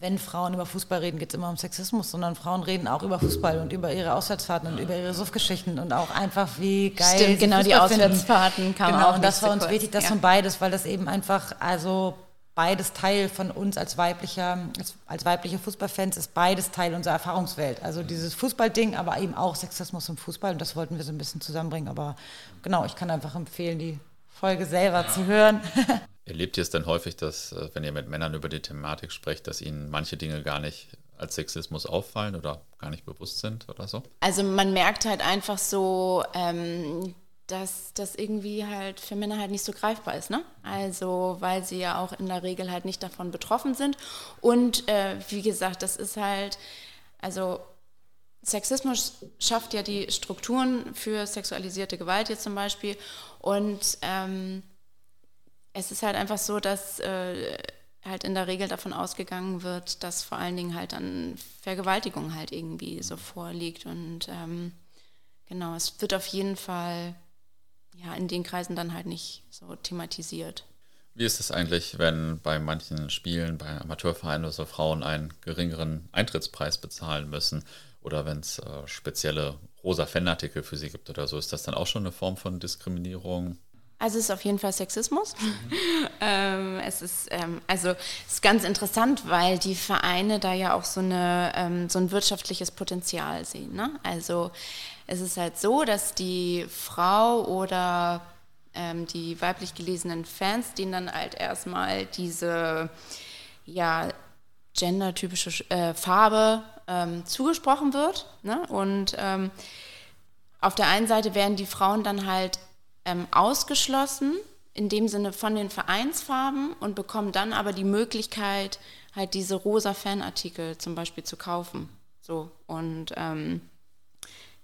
wenn Frauen über Fußball reden, geht es immer um Sexismus, sondern Frauen reden auch über Fußball und über ihre Auswärtsfahrten und über ihre Suffgeschichten und auch einfach, wie geil Stimmt, genau, die Auswärtsfahrten kann genau, auch und das war uns wichtig, dass ja. von beides, weil das eben einfach, also beides Teil von uns als weiblicher, als, als weibliche Fußballfans ist beides Teil unserer Erfahrungswelt. Also dieses Fußballding, aber eben auch Sexismus im Fußball und das wollten wir so ein bisschen zusammenbringen. Aber genau, ich kann einfach empfehlen, die Folge selber zu hören. Erlebt ihr es denn häufig, dass, äh, wenn ihr mit Männern über die Thematik sprecht, dass ihnen manche Dinge gar nicht als Sexismus auffallen oder gar nicht bewusst sind oder so? Also man merkt halt einfach so, ähm, dass das irgendwie halt für Männer halt nicht so greifbar ist. Ne? Also, weil sie ja auch in der Regel halt nicht davon betroffen sind. Und äh, wie gesagt, das ist halt, also Sexismus schafft ja die Strukturen für sexualisierte Gewalt jetzt zum Beispiel. Und ähm, es ist halt einfach so, dass äh, halt in der Regel davon ausgegangen wird, dass vor allen Dingen halt dann Vergewaltigung halt irgendwie so vorliegt. Und ähm, genau, es wird auf jeden Fall ja, in den Kreisen dann halt nicht so thematisiert. Wie ist es eigentlich, wenn bei manchen Spielen, bei Amateurvereinen oder so Frauen einen geringeren Eintrittspreis bezahlen müssen oder wenn es äh, spezielle rosa Fanartikel für sie gibt oder so? Ist das dann auch schon eine Form von Diskriminierung? Also es ist auf jeden Fall Sexismus. Mhm. ähm, es ist ähm, also es ist ganz interessant, weil die Vereine da ja auch so eine ähm, so ein wirtschaftliches Potenzial sehen. Ne? Also es ist halt so, dass die Frau oder ähm, die weiblich gelesenen Fans, denen dann halt erstmal diese ja, gendertypische äh, Farbe ähm, zugesprochen wird. Ne? Und ähm, auf der einen Seite werden die Frauen dann halt ähm, ausgeschlossen, in dem Sinne von den Vereinsfarben und bekommen dann aber die Möglichkeit, halt diese rosa Fanartikel zum Beispiel zu kaufen. So und ähm,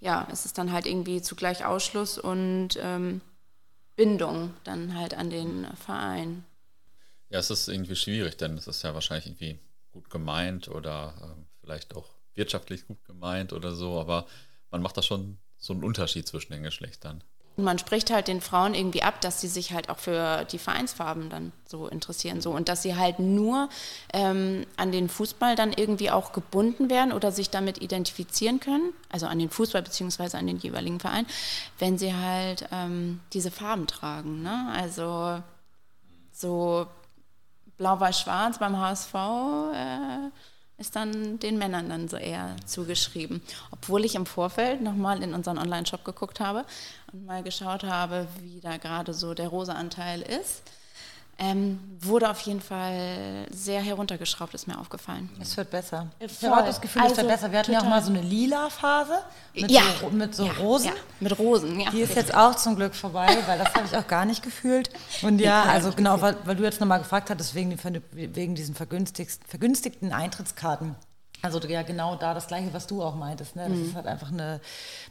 ja, es ist dann halt irgendwie zugleich Ausschluss und ähm, Bindung dann halt an den Verein. Ja, es ist irgendwie schwierig, denn es ist ja wahrscheinlich irgendwie gut gemeint oder äh, vielleicht auch wirtschaftlich gut gemeint oder so, aber man macht da schon so einen Unterschied zwischen den Geschlechtern. Man spricht halt den Frauen irgendwie ab, dass sie sich halt auch für die Vereinsfarben dann so interessieren. So. Und dass sie halt nur ähm, an den Fußball dann irgendwie auch gebunden werden oder sich damit identifizieren können, also an den Fußball beziehungsweise an den jeweiligen Verein, wenn sie halt ähm, diese Farben tragen. Ne? Also so Blau-Weiß-Schwarz beim HSV äh, ist dann den Männern dann so eher zugeschrieben. Obwohl ich im Vorfeld nochmal in unseren Online-Shop geguckt habe und mal geschaut habe, wie da gerade so der rosa Anteil ist. Ähm, wurde auf jeden Fall sehr heruntergeschraubt, ist mir aufgefallen. Es wird besser. Äh, Ich habe auch das Gefühl, es Also, wird besser. Wir hatten ja auch total. mal so eine lila Phase mit Ja. so, mit so Rosen. Ja, mit Rosen, ja. Die ist jetzt auch zum Glück vorbei, weil das habe ich auch gar nicht gefühlt. Und ja, also genau, weil, weil du jetzt nochmal gefragt hattest, wegen, wegen diesen vergünstigten Eintrittskarten. Also ja, genau da das Gleiche, was du auch meintest. Ne? Das Mhm. ist halt einfach eine,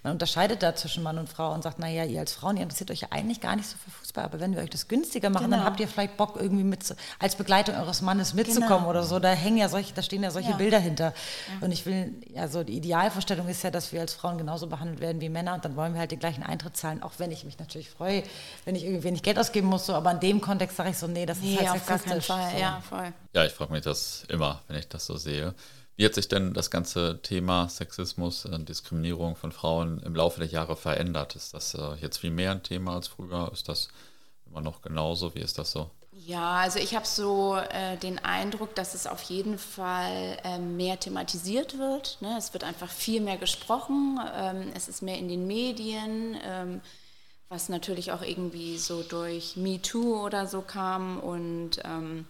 man unterscheidet da zwischen Mann und Frau und sagt, naja, ihr als Frauen, ihr interessiert euch ja eigentlich gar nicht so für Fußball, aber wenn wir euch das günstiger machen, dann Genau. habt ihr vielleicht Bock, irgendwie mit, als Begleitung eures Mannes mitzukommen Genau. oder so. Da hängen ja solche, da stehen ja solche Ja. Bilder hinter. Und ich will, also die Idealvorstellung ist ja, dass wir als Frauen genauso behandelt werden wie Männer und dann wollen wir halt die gleichen Eintritt zahlen, auch wenn ich mich natürlich freue, wenn ich irgendwie nicht Geld ausgeben muss, so, aber in dem Kontext sage ich so, nee, das ist Nee, halt auf gar keinen sexistisch. Fall. So. Ja, voll. Ja, ich frage mich das immer, wenn ich das so sehe. Wie hat sich denn das ganze Thema Sexismus, äh, Diskriminierung von Frauen im Laufe der Jahre verändert? Ist das äh, jetzt viel mehr ein Thema als früher? Ist das immer noch genauso? Wie ist das so? Ja, also ich habe so äh, den Eindruck, dass es auf jeden Fall ähm, mehr thematisiert wird. Ne? Es wird einfach viel mehr gesprochen. Ähm, es ist mehr in den Medien, ähm, was natürlich auch irgendwie so durch MeToo oder so kam. Und ähm,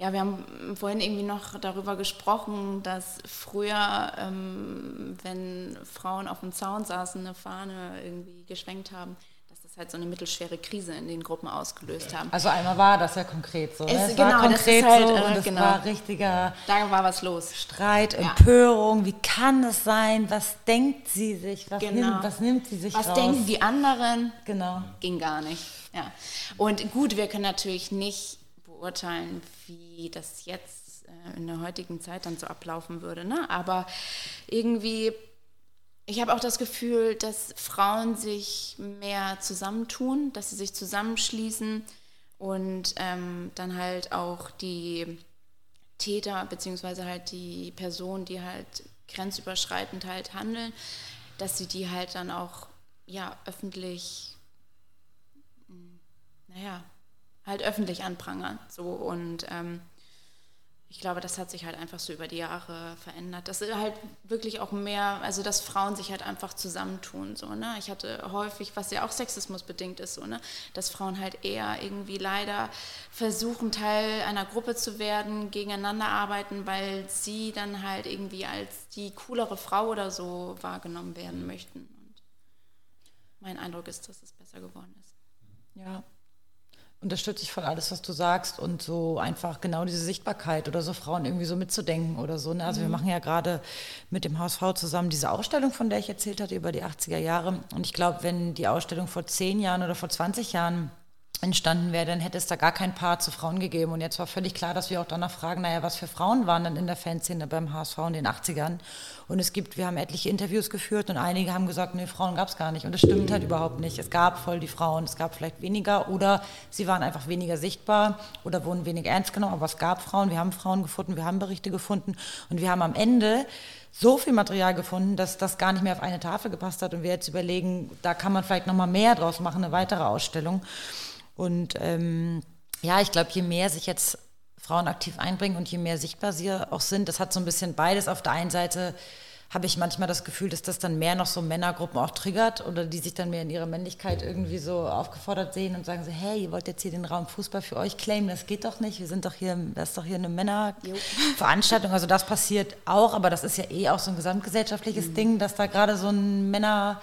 ja, wir haben vorhin irgendwie noch darüber gesprochen, dass früher, ähm, wenn Frauen auf dem Zaun saßen, eine Fahne irgendwie geschwenkt haben, dass das halt so eine mittelschwere Krise in den Gruppen ausgelöst haben. Also einmal war das ja konkret so. Ne? Es- Es, war genau, das konkret halt, so äh, und es genau. war richtiger Da war was los. Streit, Ja. Empörung. Wie kann das sein? Was denkt sie sich? Was, Genau. nimmt, was nimmt sie sich Was raus? denken die anderen? Genau. Ging gar nicht. Ja. Und gut, wir können natürlich nicht beurteilen, wie das jetzt äh, in der heutigen Zeit dann so ablaufen würde. Ne? Aber irgendwie, ich habe auch das Gefühl, dass Frauen sich mehr zusammentun, dass sie sich zusammenschließen und ähm, dann halt auch die Täter beziehungsweise halt die Personen, die halt grenzüberschreitend halt handeln, dass sie die halt dann auch ja öffentlich, mh, naja, halt öffentlich anprangern. So und ähm, ich glaube, das hat sich halt einfach so über die Jahre verändert. Das ist halt wirklich auch mehr, also dass Frauen sich halt einfach zusammentun. So, ne? Ich hatte häufig, was ja auch sexismusbedingt ist, so, ne? dass Frauen halt eher irgendwie leider versuchen, Teil einer Gruppe zu werden, gegeneinander arbeiten, weil sie dann halt irgendwie als die coolere Frau oder so wahrgenommen werden möchten. Und mein Eindruck ist, dass es besser geworden ist. Ja. Unterstütze ich voll alles, was du sagst und so einfach genau diese Sichtbarkeit oder so Frauen irgendwie so mitzudenken oder so. Ne? Also wir machen ja gerade mit dem HSV zusammen diese Ausstellung, von der ich erzählt hatte, über die 80er Jahre. Und ich glaube, wenn die Ausstellung vor 10 Jahren oder vor 20 Jahren entstanden wäre, dann hätte es da gar kein Paar zu Frauen gegeben. Und jetzt war völlig klar, dass wir auch danach fragen, naja, was für Frauen waren dann in der Fanszene beim HSV in den 80ern? Und es gibt, wir haben etliche Interviews geführt und einige haben gesagt, nee, Frauen gab es gar nicht. Und das stimmt halt überhaupt nicht. Es gab voll die Frauen, es gab vielleicht weniger oder sie waren einfach weniger sichtbar oder wurden weniger ernst genommen. Aber es gab Frauen, wir haben Frauen gefunden, wir haben Berichte gefunden und wir haben am Ende so viel Material gefunden, dass das gar nicht mehr auf eine Tafel gepasst hat und wir jetzt überlegen, da kann man vielleicht noch mal mehr draus machen, eine weitere Ausstellung. Und ähm, ja, ich glaube, je mehr sich jetzt Frauen aktiv einbringen und je mehr sichtbar sie auch sind, das hat so ein bisschen beides. Auf der einen Seite habe ich manchmal das Gefühl, dass das dann mehr noch so Männergruppen auch triggert oder die sich dann mehr in ihrer Männlichkeit irgendwie so aufgefordert sehen und sagen so, hey, ihr wollt jetzt hier den Raum Fußball für euch claimen, das geht doch nicht, wir sind doch hier, das ist doch hier eine Männerveranstaltung, also das passiert auch, aber das ist ja eh auch so ein gesamtgesellschaftliches Ding, dass da gerade so ein Männer...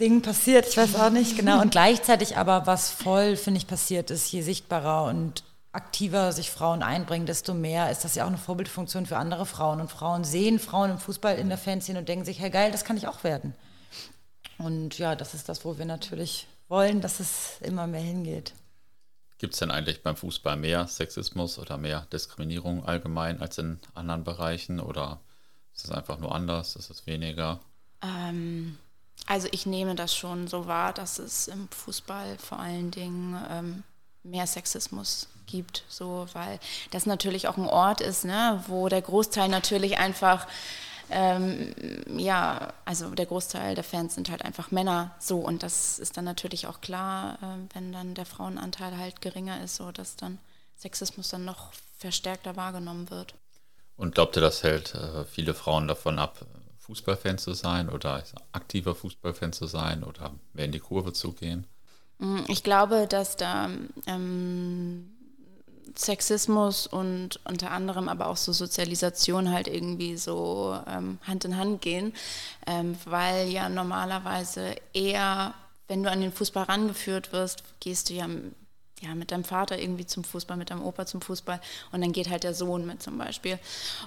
Ding passiert, ich weiß auch nicht genau. Und gleichzeitig aber, was voll, finde ich, passiert ist, je sichtbarer und aktiver sich Frauen einbringen, desto mehr ist das ja auch eine Vorbildfunktion für andere Frauen. Und Frauen sehen Frauen im Fußball in der Fanszene und denken sich, hey geil, das kann ich auch werden. Und ja, das ist das, wo wir natürlich wollen, dass es immer mehr hingeht. Gibt es denn eigentlich beim Fußball mehr Sexismus oder mehr Diskriminierung allgemein als in anderen Bereichen? Oder ist es einfach nur anders? Ist es weniger? Ähm, also ich nehme das schon so wahr, dass es im Fußball vor allen Dingen ähm, mehr Sexismus gibt, so weil das natürlich auch ein Ort ist, ne, wo der Großteil natürlich einfach ähm, ja, also der Großteil der Fans sind halt einfach Männer, so und das ist dann natürlich auch klar, äh, wenn dann der Frauenanteil halt geringer ist, so dass dann Sexismus dann noch verstärkter wahrgenommen wird. Und glaubt ihr, das hält äh, viele Frauen davon ab, Fußballfan zu sein oder aktiver Fußballfan zu sein oder mehr in die Kurve zu gehen? Mm, ich glaube, dass da ähm, Sexismus und unter anderem aber auch so Sozialisation halt irgendwie so ähm, Hand in Hand gehen, ähm, weil ja normalerweise eher, wenn du an den Fußball rangeführt wirst, gehst du ja ja, mit deinem Vater irgendwie zum Fußball, mit deinem Opa zum Fußball und dann geht halt der Sohn mit zum Beispiel.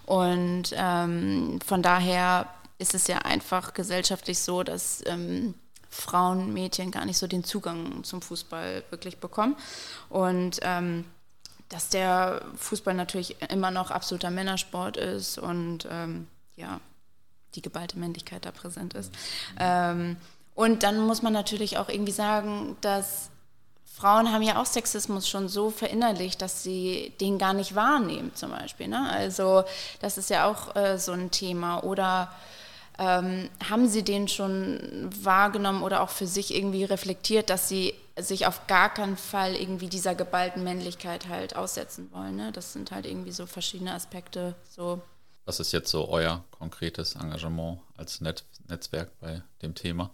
Und ähm, von daher ist es ja einfach gesellschaftlich so, dass ähm, Frauen, Mädchen gar nicht so den Zugang zum Fußball wirklich bekommen. Und ähm, dass der Fußball natürlich immer noch absoluter Männersport ist und ähm, ja, die geballte Männlichkeit da präsent ist. Ähm, und dann muss man natürlich auch irgendwie sagen, dass Frauen haben ja auch Sexismus schon so verinnerlicht, dass sie den gar nicht wahrnehmen, zum Beispiel. Ne? Also das ist ja auch äh, so ein Thema. Oder ähm, haben sie den schon wahrgenommen oder auch für sich irgendwie reflektiert, dass sie sich auf gar keinen Fall irgendwie dieser geballten Männlichkeit halt aussetzen wollen. Ne? Das sind halt irgendwie so verschiedene Aspekte. So. Was ist jetzt so euer konkretes Engagement als Net Netzwerk bei dem Thema?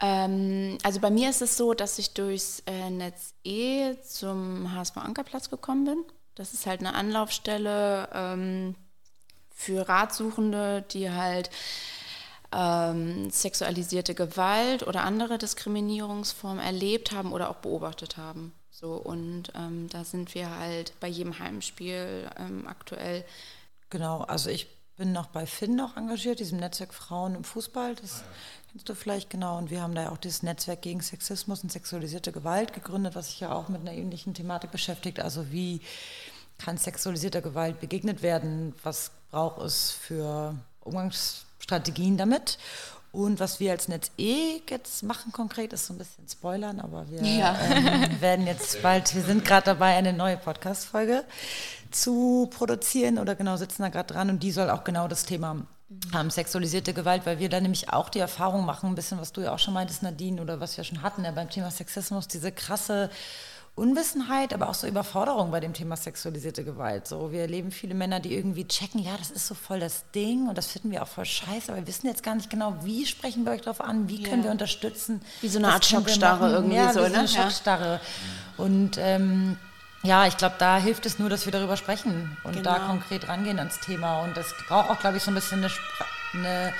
Ähm, also bei mir ist es so, dass ich durchs äh, Netz E zum HSV Ankerplatz gekommen bin. Das ist halt eine Anlaufstelle ähm, für Ratsuchende, die halt ähm, sexualisierte Gewalt oder andere Diskriminierungsformen erlebt haben oder auch beobachtet haben. So, und ähm, da sind wir halt bei jedem Heimspiel ähm, aktuell. Genau, also ich bin noch bei Finn noch engagiert, diesem Netzwerk Frauen im Fußball. Das Kennst du vielleicht genau? Und wir haben da ja auch dieses Netzwerk gegen Sexismus und sexualisierte Gewalt gegründet, was sich ja auch mit einer ähnlichen Thematik beschäftigt. Also wie kann sexualisierter Gewalt begegnet werden? Was braucht es für Umgangsstrategien damit? Und was wir als Netz E jetzt machen konkret, ist so ein bisschen spoilern, aber wir ja. ähm, werden jetzt bald, wir sind gerade dabei, eine neue Podcast-Folge zu produzieren oder genau sitzen da gerade dran und die soll auch genau das Thema haben, sexualisierte Gewalt, weil wir da nämlich auch die Erfahrung machen, ein bisschen, was du ja auch schon meintest, Nadine, oder was wir schon hatten ja, beim Thema Sexismus, diese krasse Unwissenheit, aber auch so Überforderung bei dem Thema sexualisierte Gewalt. So, wir erleben viele Männer, die irgendwie checken, ja, das ist so voll das Ding und das finden wir auch voll scheiße, aber wir wissen jetzt gar nicht genau, wie sprechen wir euch darauf an, wie können wir unterstützen. Wie so eine Art Schockstarre irgendwie ja, so, wie so eine ne? Schockstarre. Und ähm, ja, ich glaube, da hilft es nur, dass wir darüber sprechen und genau. da konkret rangehen ans Thema. Und das braucht auch, glaube ich, so ein bisschen eine, eine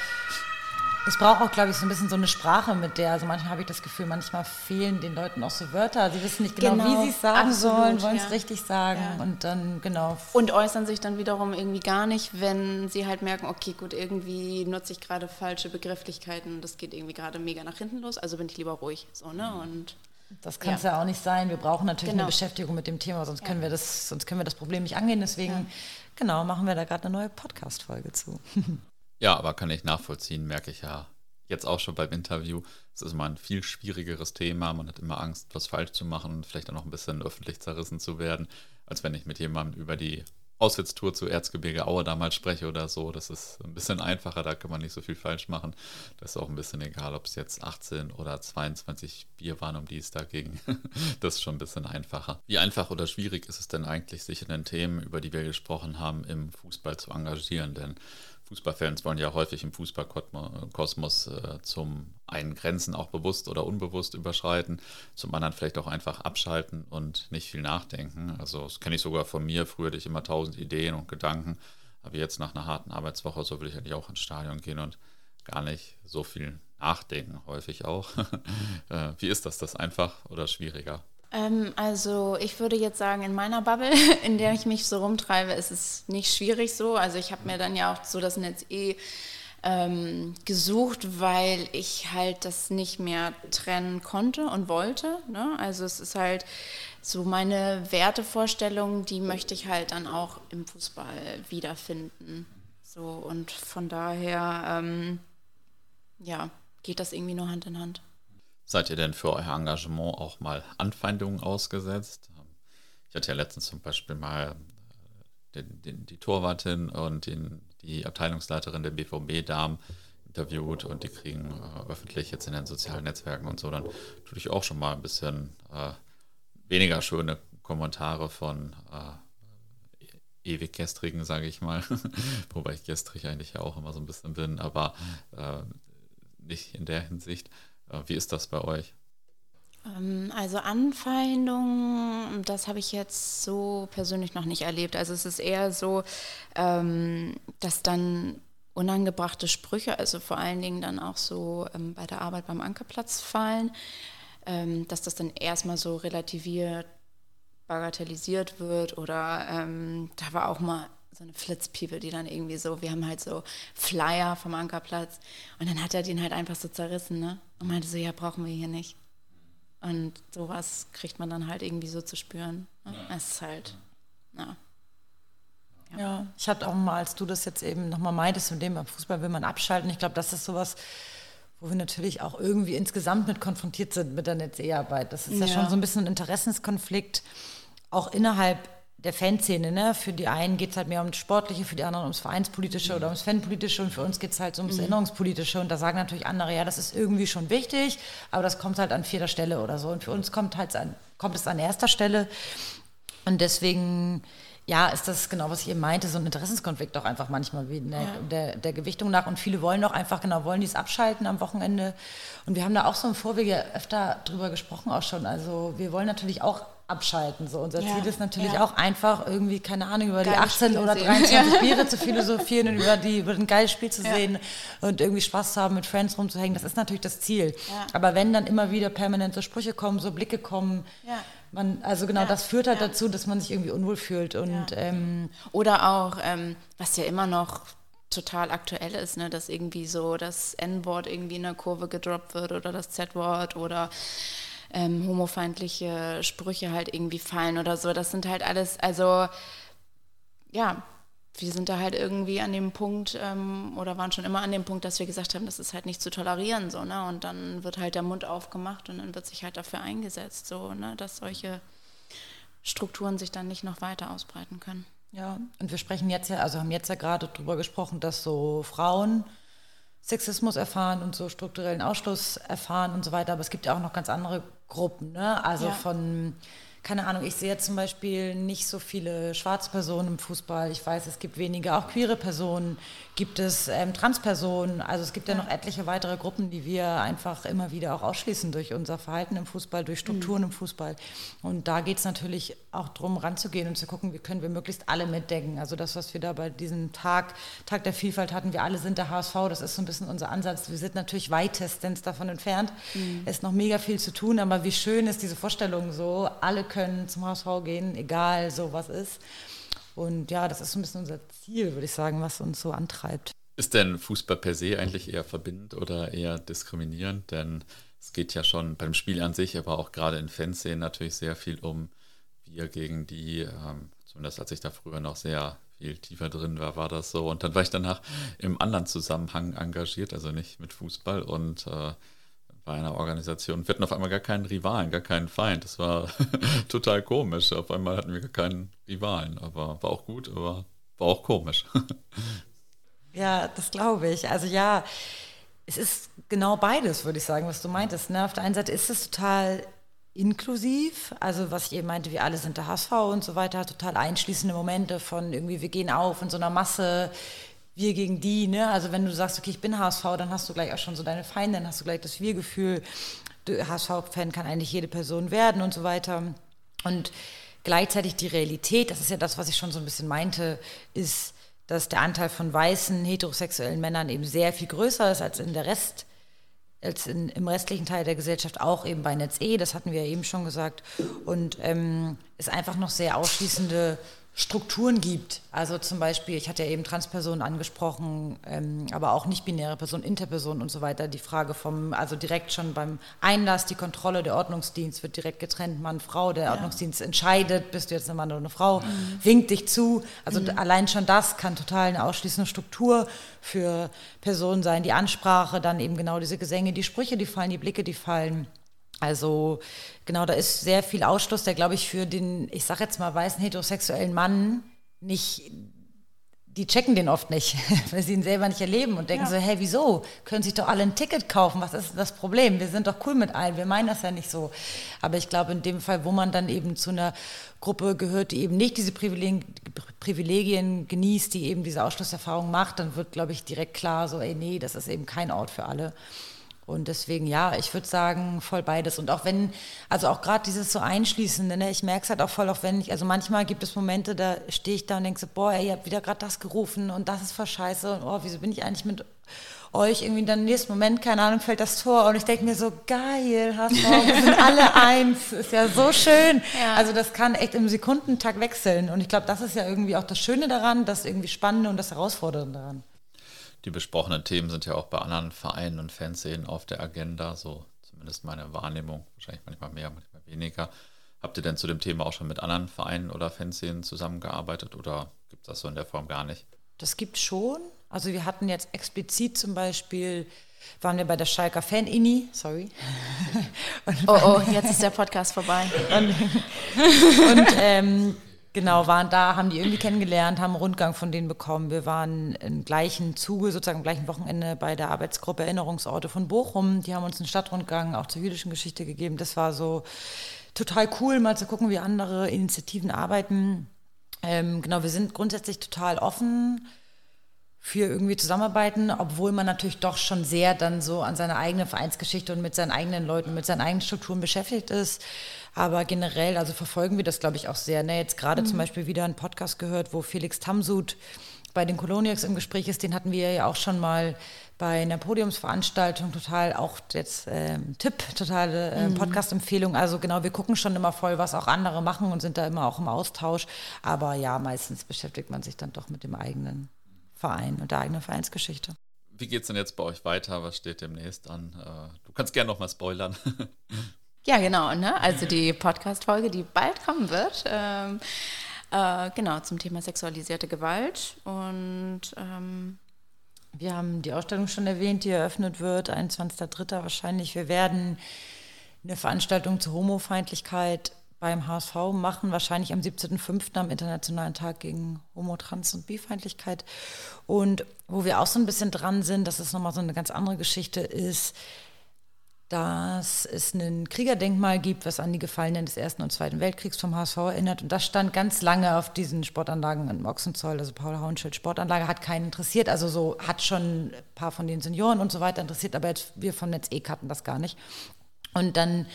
es braucht auch, glaube ich, so ein bisschen so eine Sprache, mit der, also manchmal habe ich das Gefühl, manchmal fehlen den Leuten auch so Wörter. Sie wissen nicht genau, genau wie sie es sagen absolut, sollen, wollen es ja. richtig sagen ja. und dann, genau. Und äußern sich dann wiederum irgendwie gar nicht, wenn sie halt merken, okay, gut, irgendwie nutze ich gerade falsche Begrifflichkeiten, das geht irgendwie gerade mega nach hinten los, also bin ich lieber ruhig, so, ne, und das kann es ja. ja. auch nicht sein. Wir brauchen natürlich genau. eine Beschäftigung mit dem Thema, sonst können wir das, sonst können wir das Problem nicht angehen. Deswegen, genau, machen wir da gerade eine neue Podcast-Folge zu. Ja, aber kann ich nachvollziehen, merke ich ja jetzt auch schon beim Interview. Es ist immer ein viel schwierigeres Thema. Man hat immer Angst, was falsch zu machen und vielleicht auch noch ein bisschen öffentlich zerrissen zu werden, als wenn ich mit jemandem über die Auswärtstour zu Erzgebirge Aue damals spreche oder so. Das ist ein bisschen einfacher, da kann man nicht so viel falsch machen. Das ist auch ein bisschen egal, ob es jetzt 18 oder 22 Bier waren, um die es da ging. Das ist schon ein bisschen einfacher. Wie einfach oder schwierig ist es denn eigentlich, sich in den Themen, über die wir gesprochen haben, im Fußball zu engagieren? Denn Fußballfans wollen ja häufig im Fußballkosmos äh, zum einen Grenzen auch bewusst oder unbewusst überschreiten, zum anderen vielleicht auch einfach abschalten und nicht viel nachdenken. Also das kenne ich sogar von mir. Früher hatte ich immer tausend Ideen und Gedanken, aber jetzt nach einer harten Arbeitswoche, so will ich eigentlich auch ins Stadion gehen und gar nicht so viel nachdenken, häufig auch. Äh, wie ist das? Das einfach oder schwieriger? Ähm, also ich würde jetzt sagen, in meiner Bubble, in der ich mich so rumtreibe, ist es nicht schwierig so. Also ich habe mir dann ja auch so das Netz eh ähm, gesucht, weil ich halt das nicht mehr trennen konnte und wollte. Ne? Also es ist halt so meine Wertevorstellung, die möchte ich halt dann auch im Fußball wiederfinden. So und von daher, ähm, ja, geht das irgendwie nur Hand in Hand. Seid ihr denn für euer Engagement auch mal Anfeindungen ausgesetzt? Ich hatte ja letztens zum Beispiel mal äh, den, den, die Torwartin und den, die Abteilungsleiterin der BVB-Damen interviewt und die kriegen äh, öffentlich jetzt in den sozialen Netzwerken und so dann natürlich auch schon mal ein bisschen äh, weniger schöne Kommentare von äh, ewig gestrigen, sage ich mal, wobei ich gestrig eigentlich ja auch immer so ein bisschen bin, aber äh, nicht in der Hinsicht. Äh, wie ist das bei euch? Ähm, also Anfeindungen, das habe ich jetzt so persönlich noch nicht erlebt. Also es ist eher so, ähm, dass dann unangebrachte Sprüche, also vor allen Dingen dann auch so ähm, bei der Arbeit beim Ankerplatz fallen, dass das dann erstmal so relativiert, bagatellisiert wird oder da war auch mal so eine Flitzpiepe, die dann irgendwie so, wir haben halt so Flyer vom Ankerplatz und dann hat er den halt einfach so zerrissen, ne? Und meinte so, ja, brauchen wir hier nicht. Und sowas kriegt man dann halt irgendwie so zu spüren. Ne? Es ist halt, ja. Ja. ja, ich hatte auch mal, als du das jetzt eben nochmal meintest, mit dem beim Fußball will man abschalten. Ich glaube, das ist sowas, wo wir natürlich auch irgendwie insgesamt mit konfrontiert sind mit der Netz-E-Arbeit. Das ist ja. ja. schon so ein bisschen ein Interessenskonflikt, auch innerhalb der Fanszene. Ne? Für die einen geht es halt mehr um das Sportliche, für die anderen ums Vereinspolitische oder ums Fanpolitische und für uns geht es halt so ums mhm. Erinnerungspolitische. Und da sagen natürlich andere, ja, das ist irgendwie schon wichtig, aber das kommt halt an vierter Stelle oder so. Und für uns kommt, halt an, kommt es an erster Stelle. Und deswegen, ja, ist das genau, was ich eben meinte, so ein Interessenskonflikt doch einfach manchmal wie der, ja. der, der, Gewichtung nach. Und viele wollen doch einfach, genau, wollen dies abschalten am Wochenende. Und wir haben da auch so im Vorwege öfter drüber gesprochen auch schon. Also wir wollen natürlich auch abschalten. So. Unser ja, Ziel ist natürlich ja. auch einfach irgendwie, keine Ahnung, über Geile die 18 Spiele oder 23 sehen. Biere zu philosophieren und über, die, über ein geiles Spiel zu ja. sehen und irgendwie Spaß zu haben, mit Friends rumzuhängen. Das ist natürlich das Ziel. Aber wenn dann immer wieder permanent so Sprüche kommen, so Blicke kommen, man, also genau, das führt halt dazu, dass man sich irgendwie unwohl fühlt. Und, ähm, oder auch, ähm, was ja immer noch total aktuell ist, ne, dass irgendwie so das N-Wort irgendwie in der Kurve gedroppt wird oder das Z-Wort oder ähm, homofeindliche Sprüche halt irgendwie fallen oder so. Das sind halt alles, also ja, wir sind da halt irgendwie an dem Punkt ähm, oder waren schon immer an dem Punkt, dass wir gesagt haben, das ist halt nicht zu tolerieren so, ne? Und dann wird halt der Mund aufgemacht und dann wird sich halt dafür eingesetzt, so, ne, dass solche Strukturen sich dann nicht noch weiter ausbreiten können. Ja, und wir sprechen jetzt ja, also haben jetzt ja gerade darüber gesprochen, dass so Frauen Sexismus erfahren und so strukturellen Ausschluss erfahren und so weiter. Aber es gibt ja auch noch ganz andere Gruppen, ne? Also ja. von keine Ahnung, ich sehe zum Beispiel nicht so viele schwarze Personen im Fußball. Ich weiß, es gibt wenige, auch queere Personen, gibt es ähm, Transpersonen. Also es gibt ja. ja. noch etliche weitere Gruppen, die wir einfach immer wieder auch ausschließen durch unser Verhalten im Fußball, durch Strukturen mhm. im Fußball. Und da geht es natürlich auch darum, ranzugehen und zu gucken, wie können wir möglichst alle mitdenken. Also das, was wir da bei diesem Tag, Tag der Vielfalt hatten, wir alle sind der HSV, das ist so ein bisschen unser Ansatz. Wir sind natürlich weitestens davon entfernt. Mhm. Es ist noch mega viel zu tun, aber wie schön ist diese Vorstellung so, alle können können zum HSV gehen, egal so was ist. Und ja, das ist so ein bisschen unser Ziel, würde ich sagen, was uns so antreibt. Ist denn Fußball per se eigentlich eher verbindend oder eher diskriminierend? Denn es geht ja schon beim Spiel an sich, aber auch gerade in Fanszenen natürlich sehr viel um wir gegen die, ähm, zumindest als ich da früher noch sehr viel tiefer drin war, war das so. Und dann war ich danach im anderen Zusammenhang engagiert, also nicht mit Fußball und äh, bei einer Organisation. Wir hatten auf einmal gar keinen Rivalen, gar keinen Feind. Das war total komisch. Auf einmal hatten wir gar keinen Rivalen. Aber war auch gut, aber war auch komisch. ja, das glaube ich. Also ja, es ist genau beides, würde ich sagen, was du meintest. Ne? Auf der einen Seite ist es total inklusiv, also was ich eben meinte, wir alle sind der HSV und so weiter, total einschließende Momente von irgendwie, wir gehen auf in so einer Masse, wir gegen die, ne? Also wenn du sagst, okay, ich bin HSV, dann hast du gleich auch schon so deine Feinde, dann hast du gleich das Wir-Gefühl. HSV-Fan kann eigentlich jede Person werden und so weiter. Und gleichzeitig die Realität, das ist ja das, was ich schon so ein bisschen meinte, ist, dass der Anteil von weißen heterosexuellen Männern eben sehr viel größer ist als in der Rest, als in, im restlichen Teil der Gesellschaft, auch eben bei Netz E, das hatten wir ja eben schon gesagt. Und ähm, ist einfach noch sehr ausschließende Strukturen gibt. Also zum Beispiel, ich hatte ja eben Transpersonen angesprochen, ähm, aber auch nicht-binäre Personen, Interpersonen und so weiter. Die Frage vom, also direkt schon beim Einlass, die Kontrolle, der Ordnungsdienst wird direkt getrennt, Mann, Frau. Der ja. Ordnungsdienst entscheidet, bist du jetzt ein Mann oder eine Frau, mhm. winkt dich zu. Also mhm. allein schon das kann total eine ausschließende Struktur für Personen sein. Die Ansprache, dann eben genau diese Gesänge, die Sprüche, die fallen, die Blicke, die fallen. Also genau, da ist sehr viel Ausschluss, der, glaube ich, für den, ich sage jetzt mal, weißen heterosexuellen Mann nicht die checken den oft nicht, weil sie ihn selber nicht erleben und denken ja. so, hey, wieso? Können sich doch alle ein Ticket kaufen? Was ist das Problem? Wir sind doch cool mit allen, wir meinen das ja nicht so. Aber ich glaube, in dem Fall, wo man dann eben zu einer Gruppe gehört, die eben nicht diese Privilegien, Privilegien genießt, die eben diese Ausschlusserfahrung macht, dann wird, glaube ich, direkt klar, so, ey, nee, das ist eben kein Ort für alle. Und deswegen, ja, ich würde sagen, voll beides. Und auch wenn, also auch gerade dieses so Einschließende, ne, ich merke es halt auch voll, auch wenn ich, also manchmal gibt es Momente, da stehe ich da und denke so, boah, ey, ihr habt wieder gerade das gerufen und das ist voll scheiße und oh, wieso bin ich eigentlich mit euch irgendwie dann im nächsten Moment, keine Ahnung, fällt das Tor und ich denke mir so, geil, HSV, wir sind alle eins, ist ja so schön. Ja. Also das kann echt im Sekundentag wechseln und ich glaube, das ist ja irgendwie auch das Schöne daran, das irgendwie Spannende und das Herausfordernde daran die besprochenen Themen sind ja auch bei anderen Vereinen und Fernsehen auf der Agenda, so zumindest meine Wahrnehmung, wahrscheinlich manchmal mehr, manchmal weniger. Habt ihr denn zu dem Thema auch schon mit anderen Vereinen oder Fanszenen zusammengearbeitet oder gibt es das so in der Form gar nicht? Das gibt schon. Also wir hatten jetzt explizit zum Beispiel, waren wir bei der Schalker Fan-Ini, sorry. oh, oh, jetzt ist der Podcast vorbei. und, und ähm, Genau, waren da, haben die irgendwie kennengelernt, haben einen Rundgang von denen bekommen. Wir waren im gleichen Zuge, sozusagen im gleichen Wochenende bei der Arbeitsgruppe Erinnerungsorte von Bochum. Die haben uns einen Stadtrundgang auch zur jüdischen Geschichte gegeben. Das war so total cool, mal zu gucken, wie andere Initiativen arbeiten. Ähm, genau, wir sind grundsätzlich total offen für irgendwie zusammenarbeiten, obwohl man natürlich doch schon sehr dann so an seiner eigenen Vereinsgeschichte und mit seinen eigenen Leuten, mit seinen eigenen Strukturen beschäftigt ist. Aber generell, also verfolgen wir das, glaube ich, auch sehr. Ne? Jetzt gerade mhm. zum Beispiel wieder einen Podcast gehört, wo Felix Tamsud bei den Coloniacs im Gespräch ist. Den hatten wir ja auch schon mal bei einer Podiumsveranstaltung total auch jetzt ähm, Tipp, totale äh. Podcast-Empfehlung. Also genau, wir gucken schon immer voll, was auch andere machen und sind da immer auch im Austausch. Aber ja, meistens beschäftigt man sich dann doch mit dem eigenen Verein und der eigenen Vereinsgeschichte. Wie geht es denn jetzt bei euch weiter? Was steht demnächst an? Äh, du kannst gerne noch mal spoilern. Ja, genau. Ne? Also die Podcast-Folge, die bald kommen wird. Ähm, äh, genau, zum Thema sexualisierte Gewalt. Und ähm, wir haben die Ausstellung schon erwähnt, die eröffnet wird, 21.03. wahrscheinlich. Wir werden eine Veranstaltung zur Homofeindlichkeit beim HSV machen, wahrscheinlich am 17.05. am Internationalen Tag gegen Homo, Trans und Bifeindlichkeit. Und wo wir auch so ein bisschen dran sind, das ist nochmal so eine ganz andere Geschichte, ist, dass es ein Kriegerdenkmal gibt, was an die Gefallenen des Ersten und Zweiten Weltkriegs vom HSV erinnert. Und das stand ganz lange auf diesen Sportanlagen in Ochsenzoll. Also Paul Hauenschild Sportanlage hat keinen interessiert. Also so hat schon ein paar von den Senioren und so weiter interessiert, aber jetzt wir vom Netz E hatten das gar nicht. Und dann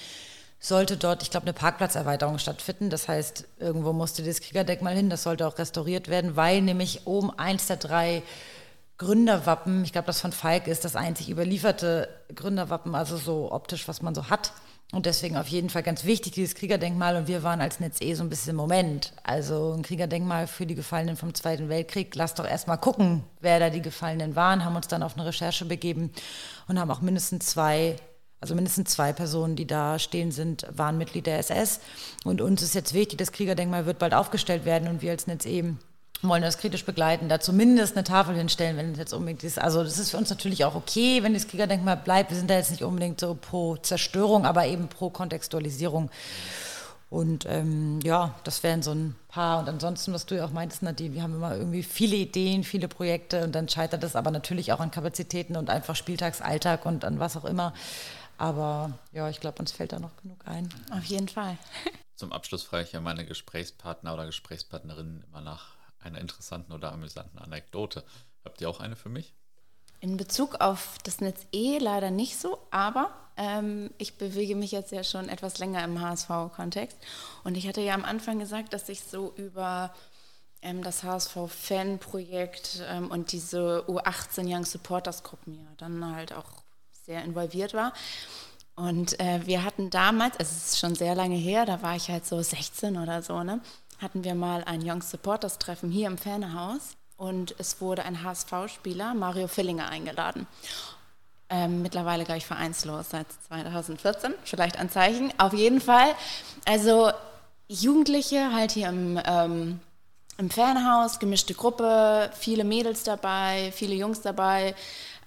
sollte dort, ich glaube, eine Parkplatzerweiterung stattfinden. Das heißt, irgendwo musste das Kriegerdenkmal hin. Das sollte auch restauriert werden, weil nämlich oben eins der drei Gründerwappen, ich glaube, das von Falk ist das einzig überlieferte Gründerwappen, also so optisch, was man so hat. Und deswegen auf jeden Fall ganz wichtig, dieses Kriegerdenkmal. Und wir waren als Netz eh so ein bisschen im Moment. Also ein Kriegerdenkmal für die Gefallenen vom Zweiten Weltkrieg. Lass doch erstmal gucken, wer da die Gefallenen waren. Haben uns dann auf eine Recherche begeben und haben auch mindestens zwei, also mindestens zwei Personen, die da stehen sind, waren Mitglied der SS. Und uns ist jetzt wichtig, das Kriegerdenkmal wird bald aufgestellt werden und wir als Netz eben wollen das kritisch begleiten, da zumindest eine Tafel hinstellen, wenn es jetzt unbedingt ist. Also das ist für uns natürlich auch okay, wenn das Kriegerdenkmal bleibt. Wir sind da jetzt nicht unbedingt so pro Zerstörung, aber eben pro Kontextualisierung. Und ähm, ja, das wären so ein paar. Und ansonsten, was du ja auch meintest, Nadine, wir haben immer irgendwie viele Ideen, viele Projekte und dann scheitert das aber natürlich auch an Kapazitäten und einfach Spieltagsalltag und an was auch immer. Aber ja, ich glaube, uns fällt da noch genug ein. Auf jeden Fall. Zum Abschluss frage ich ja meine Gesprächspartner oder Gesprächspartnerinnen immer nach einer interessanten oder amüsanten Anekdote. Habt ihr auch eine für mich? In Bezug auf das Netz E leider nicht so, aber ähm, ich bewege mich jetzt ja schon etwas länger im HSV-Kontext. Und ich hatte ja am Anfang gesagt, dass ich so über ähm, das HSV-Fan-Projekt ähm, und diese U18 Young Supporters-Gruppen ja dann halt auch sehr involviert war. Und äh, wir hatten damals, also es ist schon sehr lange her, da war ich halt so 16 oder so, ne? Hatten wir mal ein Young Supporters Treffen hier im Fanhaus und es wurde ein HSV-Spieler, Mario Fillinger, eingeladen. Ähm, mittlerweile, glaube ich, vereinslos seit 2014, vielleicht ein Zeichen. Auf jeden Fall, also Jugendliche halt hier im, ähm, im Fanhaus, gemischte Gruppe, viele Mädels dabei, viele Jungs dabei,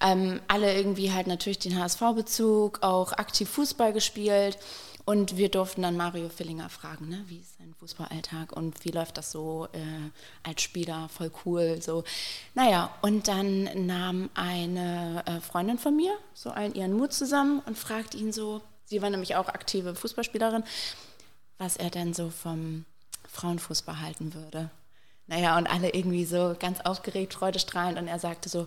ähm, alle irgendwie halt natürlich den HSV-Bezug, auch aktiv Fußball gespielt. Und wir durften dann Mario Fillinger fragen, ne, wie ist sein Fußballalltag und wie läuft das so äh, als Spieler, voll cool. So. Naja, und dann nahm eine äh, Freundin von mir so allen ihren Mut zusammen und fragte ihn so, sie war nämlich auch aktive Fußballspielerin, was er denn so vom Frauenfußball halten würde. Naja, und alle irgendwie so ganz aufgeregt, freudestrahlend und er sagte so,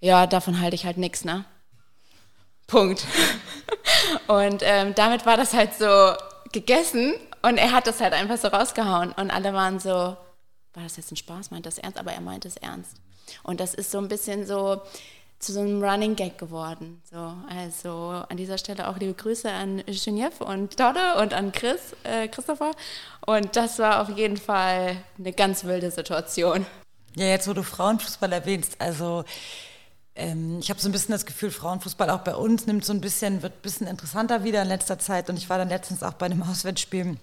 ja, davon halte ich halt nichts, ne? Punkt. Und ähm, damit war das halt so gegessen und er hat das halt einfach so rausgehauen und alle waren so, war das jetzt ein Spaß, meint das ernst? Aber er meint es ernst. Und das ist so ein bisschen so zu so einem Running Gag geworden. So, also an dieser Stelle auch liebe Grüße an Genevieve und Dodde und an Chris, äh, Christopher. Und das war auf jeden Fall eine ganz wilde Situation. Ja, jetzt wo du Frauenfußball erwähnst, also ähm, ich habe so ein bisschen das Gefühl, Frauenfußball auch bei uns nimmt so ein bisschen, wird ein bisschen interessanter wieder in letzter Zeit. Und ich war dann letztens auch bei einem Auswärtsspiel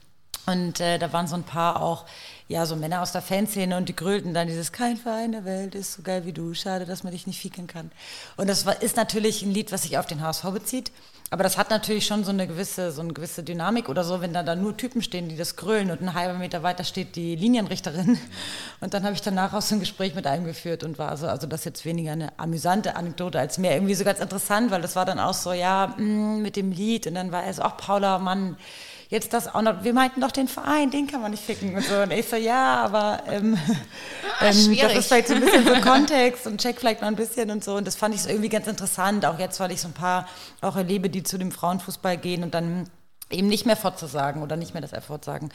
und äh, da waren so ein paar auch, ja, so Männer aus der Fanszene und die grölten dann dieses Kein Verein der Welt ist so geil wie du, schade, dass man dich nicht ficken kann. Und das war, ist natürlich ein Lied, was sich auf den HSV bezieht. Aber das hat natürlich schon so eine gewisse, so eine gewisse Dynamik oder so, wenn da dann nur Typen stehen, die das grölen und einen halben Meter weiter steht die Linienrichterin. Und dann habe ich danach auch so ein Gespräch mit einem geführt und war so, also das jetzt weniger eine amüsante Anekdote als mehr irgendwie so ganz interessant, weil das war dann auch so, ja, mm, mit dem Lied und dann war er so, ach Paula, Mann, jetzt das auch noch, wir meinten doch den Verein, den kann man nicht ficken und so. Und ich so, ja, aber ähm, ah, ähm, das ist vielleicht so ein bisschen so Kontext und check vielleicht mal ein bisschen und so. Und das fand ich so irgendwie ganz interessant, auch jetzt, weil ich so ein paar auch erlebe, die zu dem Frauenfußball gehen und dann eben nicht mehr fortzusagen oder nicht mehr das F sagen.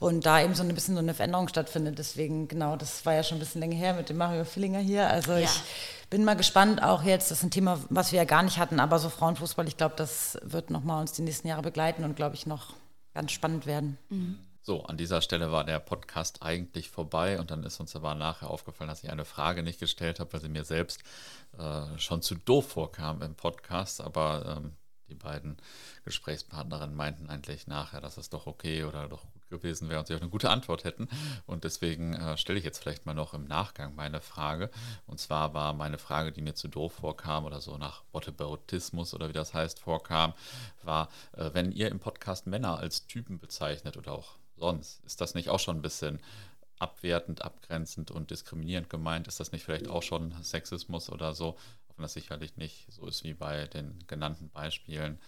Und da eben so ein bisschen so eine Veränderung stattfindet. Deswegen, genau, das war ja schon ein bisschen länger her mit dem Mario Fillinger hier. Also ja. ich bin mal gespannt, auch jetzt, das ist ein Thema, was wir ja gar nicht hatten, aber so Frauenfußball, ich glaube, das wird nochmal uns die nächsten Jahre begleiten und glaube ich noch ganz spannend werden. Mhm. So, an dieser Stelle war der Podcast eigentlich vorbei und dann ist uns aber nachher aufgefallen, dass ich eine Frage nicht gestellt habe, weil sie mir selbst äh, schon zu doof vorkam im Podcast. Aber ähm, die beiden Gesprächspartnerinnen meinten eigentlich nachher, dass es doch okay oder doch gut gewesen wäre und sie auch eine gute Antwort hätten. Und deswegen äh, stelle ich jetzt vielleicht mal noch im Nachgang meine Frage. Und zwar war meine Frage, die mir zu doof vorkam oder so nach Whataboutismus oder wie das heißt vorkam, war, äh, wenn ihr im Podcast Männer als Typen bezeichnet oder auch sonst, ist das nicht auch schon ein bisschen abwertend, abgrenzend und diskriminierend gemeint? Ist das nicht vielleicht auch schon Sexismus oder so? Wenn das sicherlich nicht so ist wie bei den genannten Beispielen,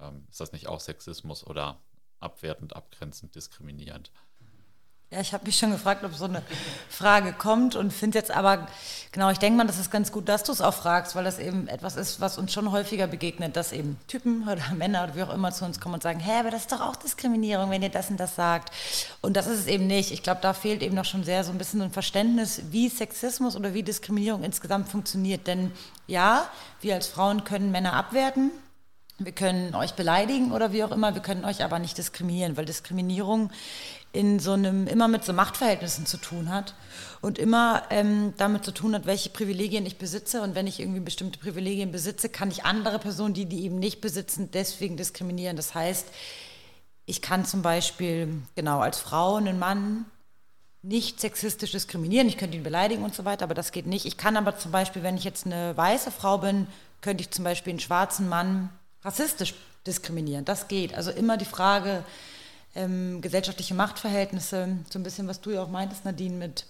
ähm, ist das nicht auch Sexismus oder abwertend, abgrenzend, diskriminierend? Ja, ich habe mich schon gefragt, ob so eine Frage kommt und finde jetzt aber, genau, ich denke mal, das ist ganz gut, dass du es auch fragst, weil das eben etwas ist, was uns schon häufiger begegnet, dass eben Typen oder Männer oder wie auch immer zu uns kommen und sagen, hä, aber das ist doch auch Diskriminierung, wenn ihr das und das sagt. Und das ist es eben nicht. Ich glaube, da fehlt eben noch schon sehr so ein bisschen ein Verständnis, wie Sexismus oder wie Diskriminierung insgesamt funktioniert. Denn ja, wir als Frauen können Männer abwerten, wir können euch beleidigen oder wie auch immer, wir können euch aber nicht diskriminieren, weil Diskriminierung in so einem, immer mit so Machtverhältnissen zu tun hat und immer ähm, damit zu tun hat, welche Privilegien ich besitze. Und wenn ich irgendwie bestimmte Privilegien besitze, kann ich andere Personen, die die eben nicht besitzen, deswegen diskriminieren. Das heißt, ich kann zum Beispiel, genau, als Frau einen Mann nicht sexistisch diskriminieren. Ich könnte ihn beleidigen und so weiter, aber das geht nicht. Ich kann aber zum Beispiel, wenn ich jetzt eine weiße Frau bin, könnte ich zum Beispiel einen schwarzen Mann rassistisch diskriminieren. Das geht. Also immer die Frage, ähm, gesellschaftliche Machtverhältnisse, so ein bisschen, was du ja auch meintest, Nadine, mit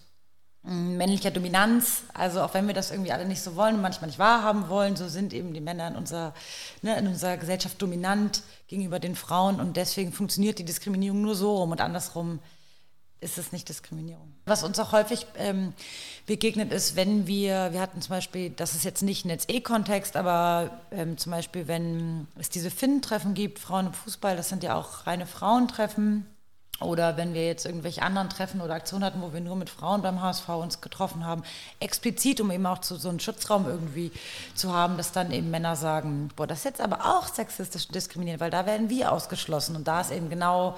ähm, männlicher Dominanz. Also auch wenn wir das irgendwie alle nicht so wollen und manchmal nicht wahrhaben wollen, so sind eben die Männer in unserer, ne, in unserer Gesellschaft dominant gegenüber den Frauen und deswegen funktioniert die Diskriminierung nur so rum und andersrum ist es nicht Diskriminierung. Was uns auch häufig ähm, begegnet ist, wenn wir, wir hatten zum Beispiel, das ist jetzt nicht ein Netz-E-Kontext, aber ähm, zum Beispiel, wenn es diese Finn-Treffen gibt, Frauen im Fußball, das sind ja auch reine Frauentreffen. Oder wenn wir jetzt irgendwelche anderen Treffen oder Aktionen hatten, wo wir nur mit Frauen beim HSV uns getroffen haben, explizit, um eben auch zu, so einen Schutzraum irgendwie zu haben, dass dann eben Männer sagen, boah, das ist jetzt aber auch sexistisch diskriminiert, weil da werden wir ausgeschlossen. Und da ist eben genau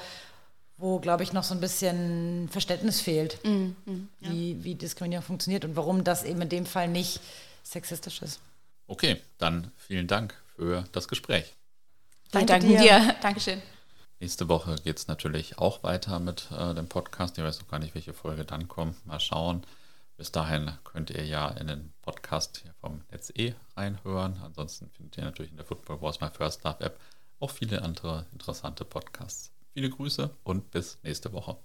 wo, glaube ich, noch so ein bisschen Verständnis fehlt, mm, mm, ja. wie, wie Diskriminierung funktioniert und warum das eben in dem Fall nicht sexistisch ist. Okay, dann vielen Dank für das Gespräch. Danke, Danke dir. dir. Dankeschön. Nächste Woche geht es natürlich auch weiter mit äh, dem Podcast. Ich weiß noch gar nicht, welche Folge dann kommt. Mal schauen. Bis dahin könnt ihr ja in den Podcast vom Netz E reinhören. Ansonsten findet ihr natürlich in der Football Wars My First Love App auch viele andere interessante Podcasts. Viele Grüße und bis nächste Woche.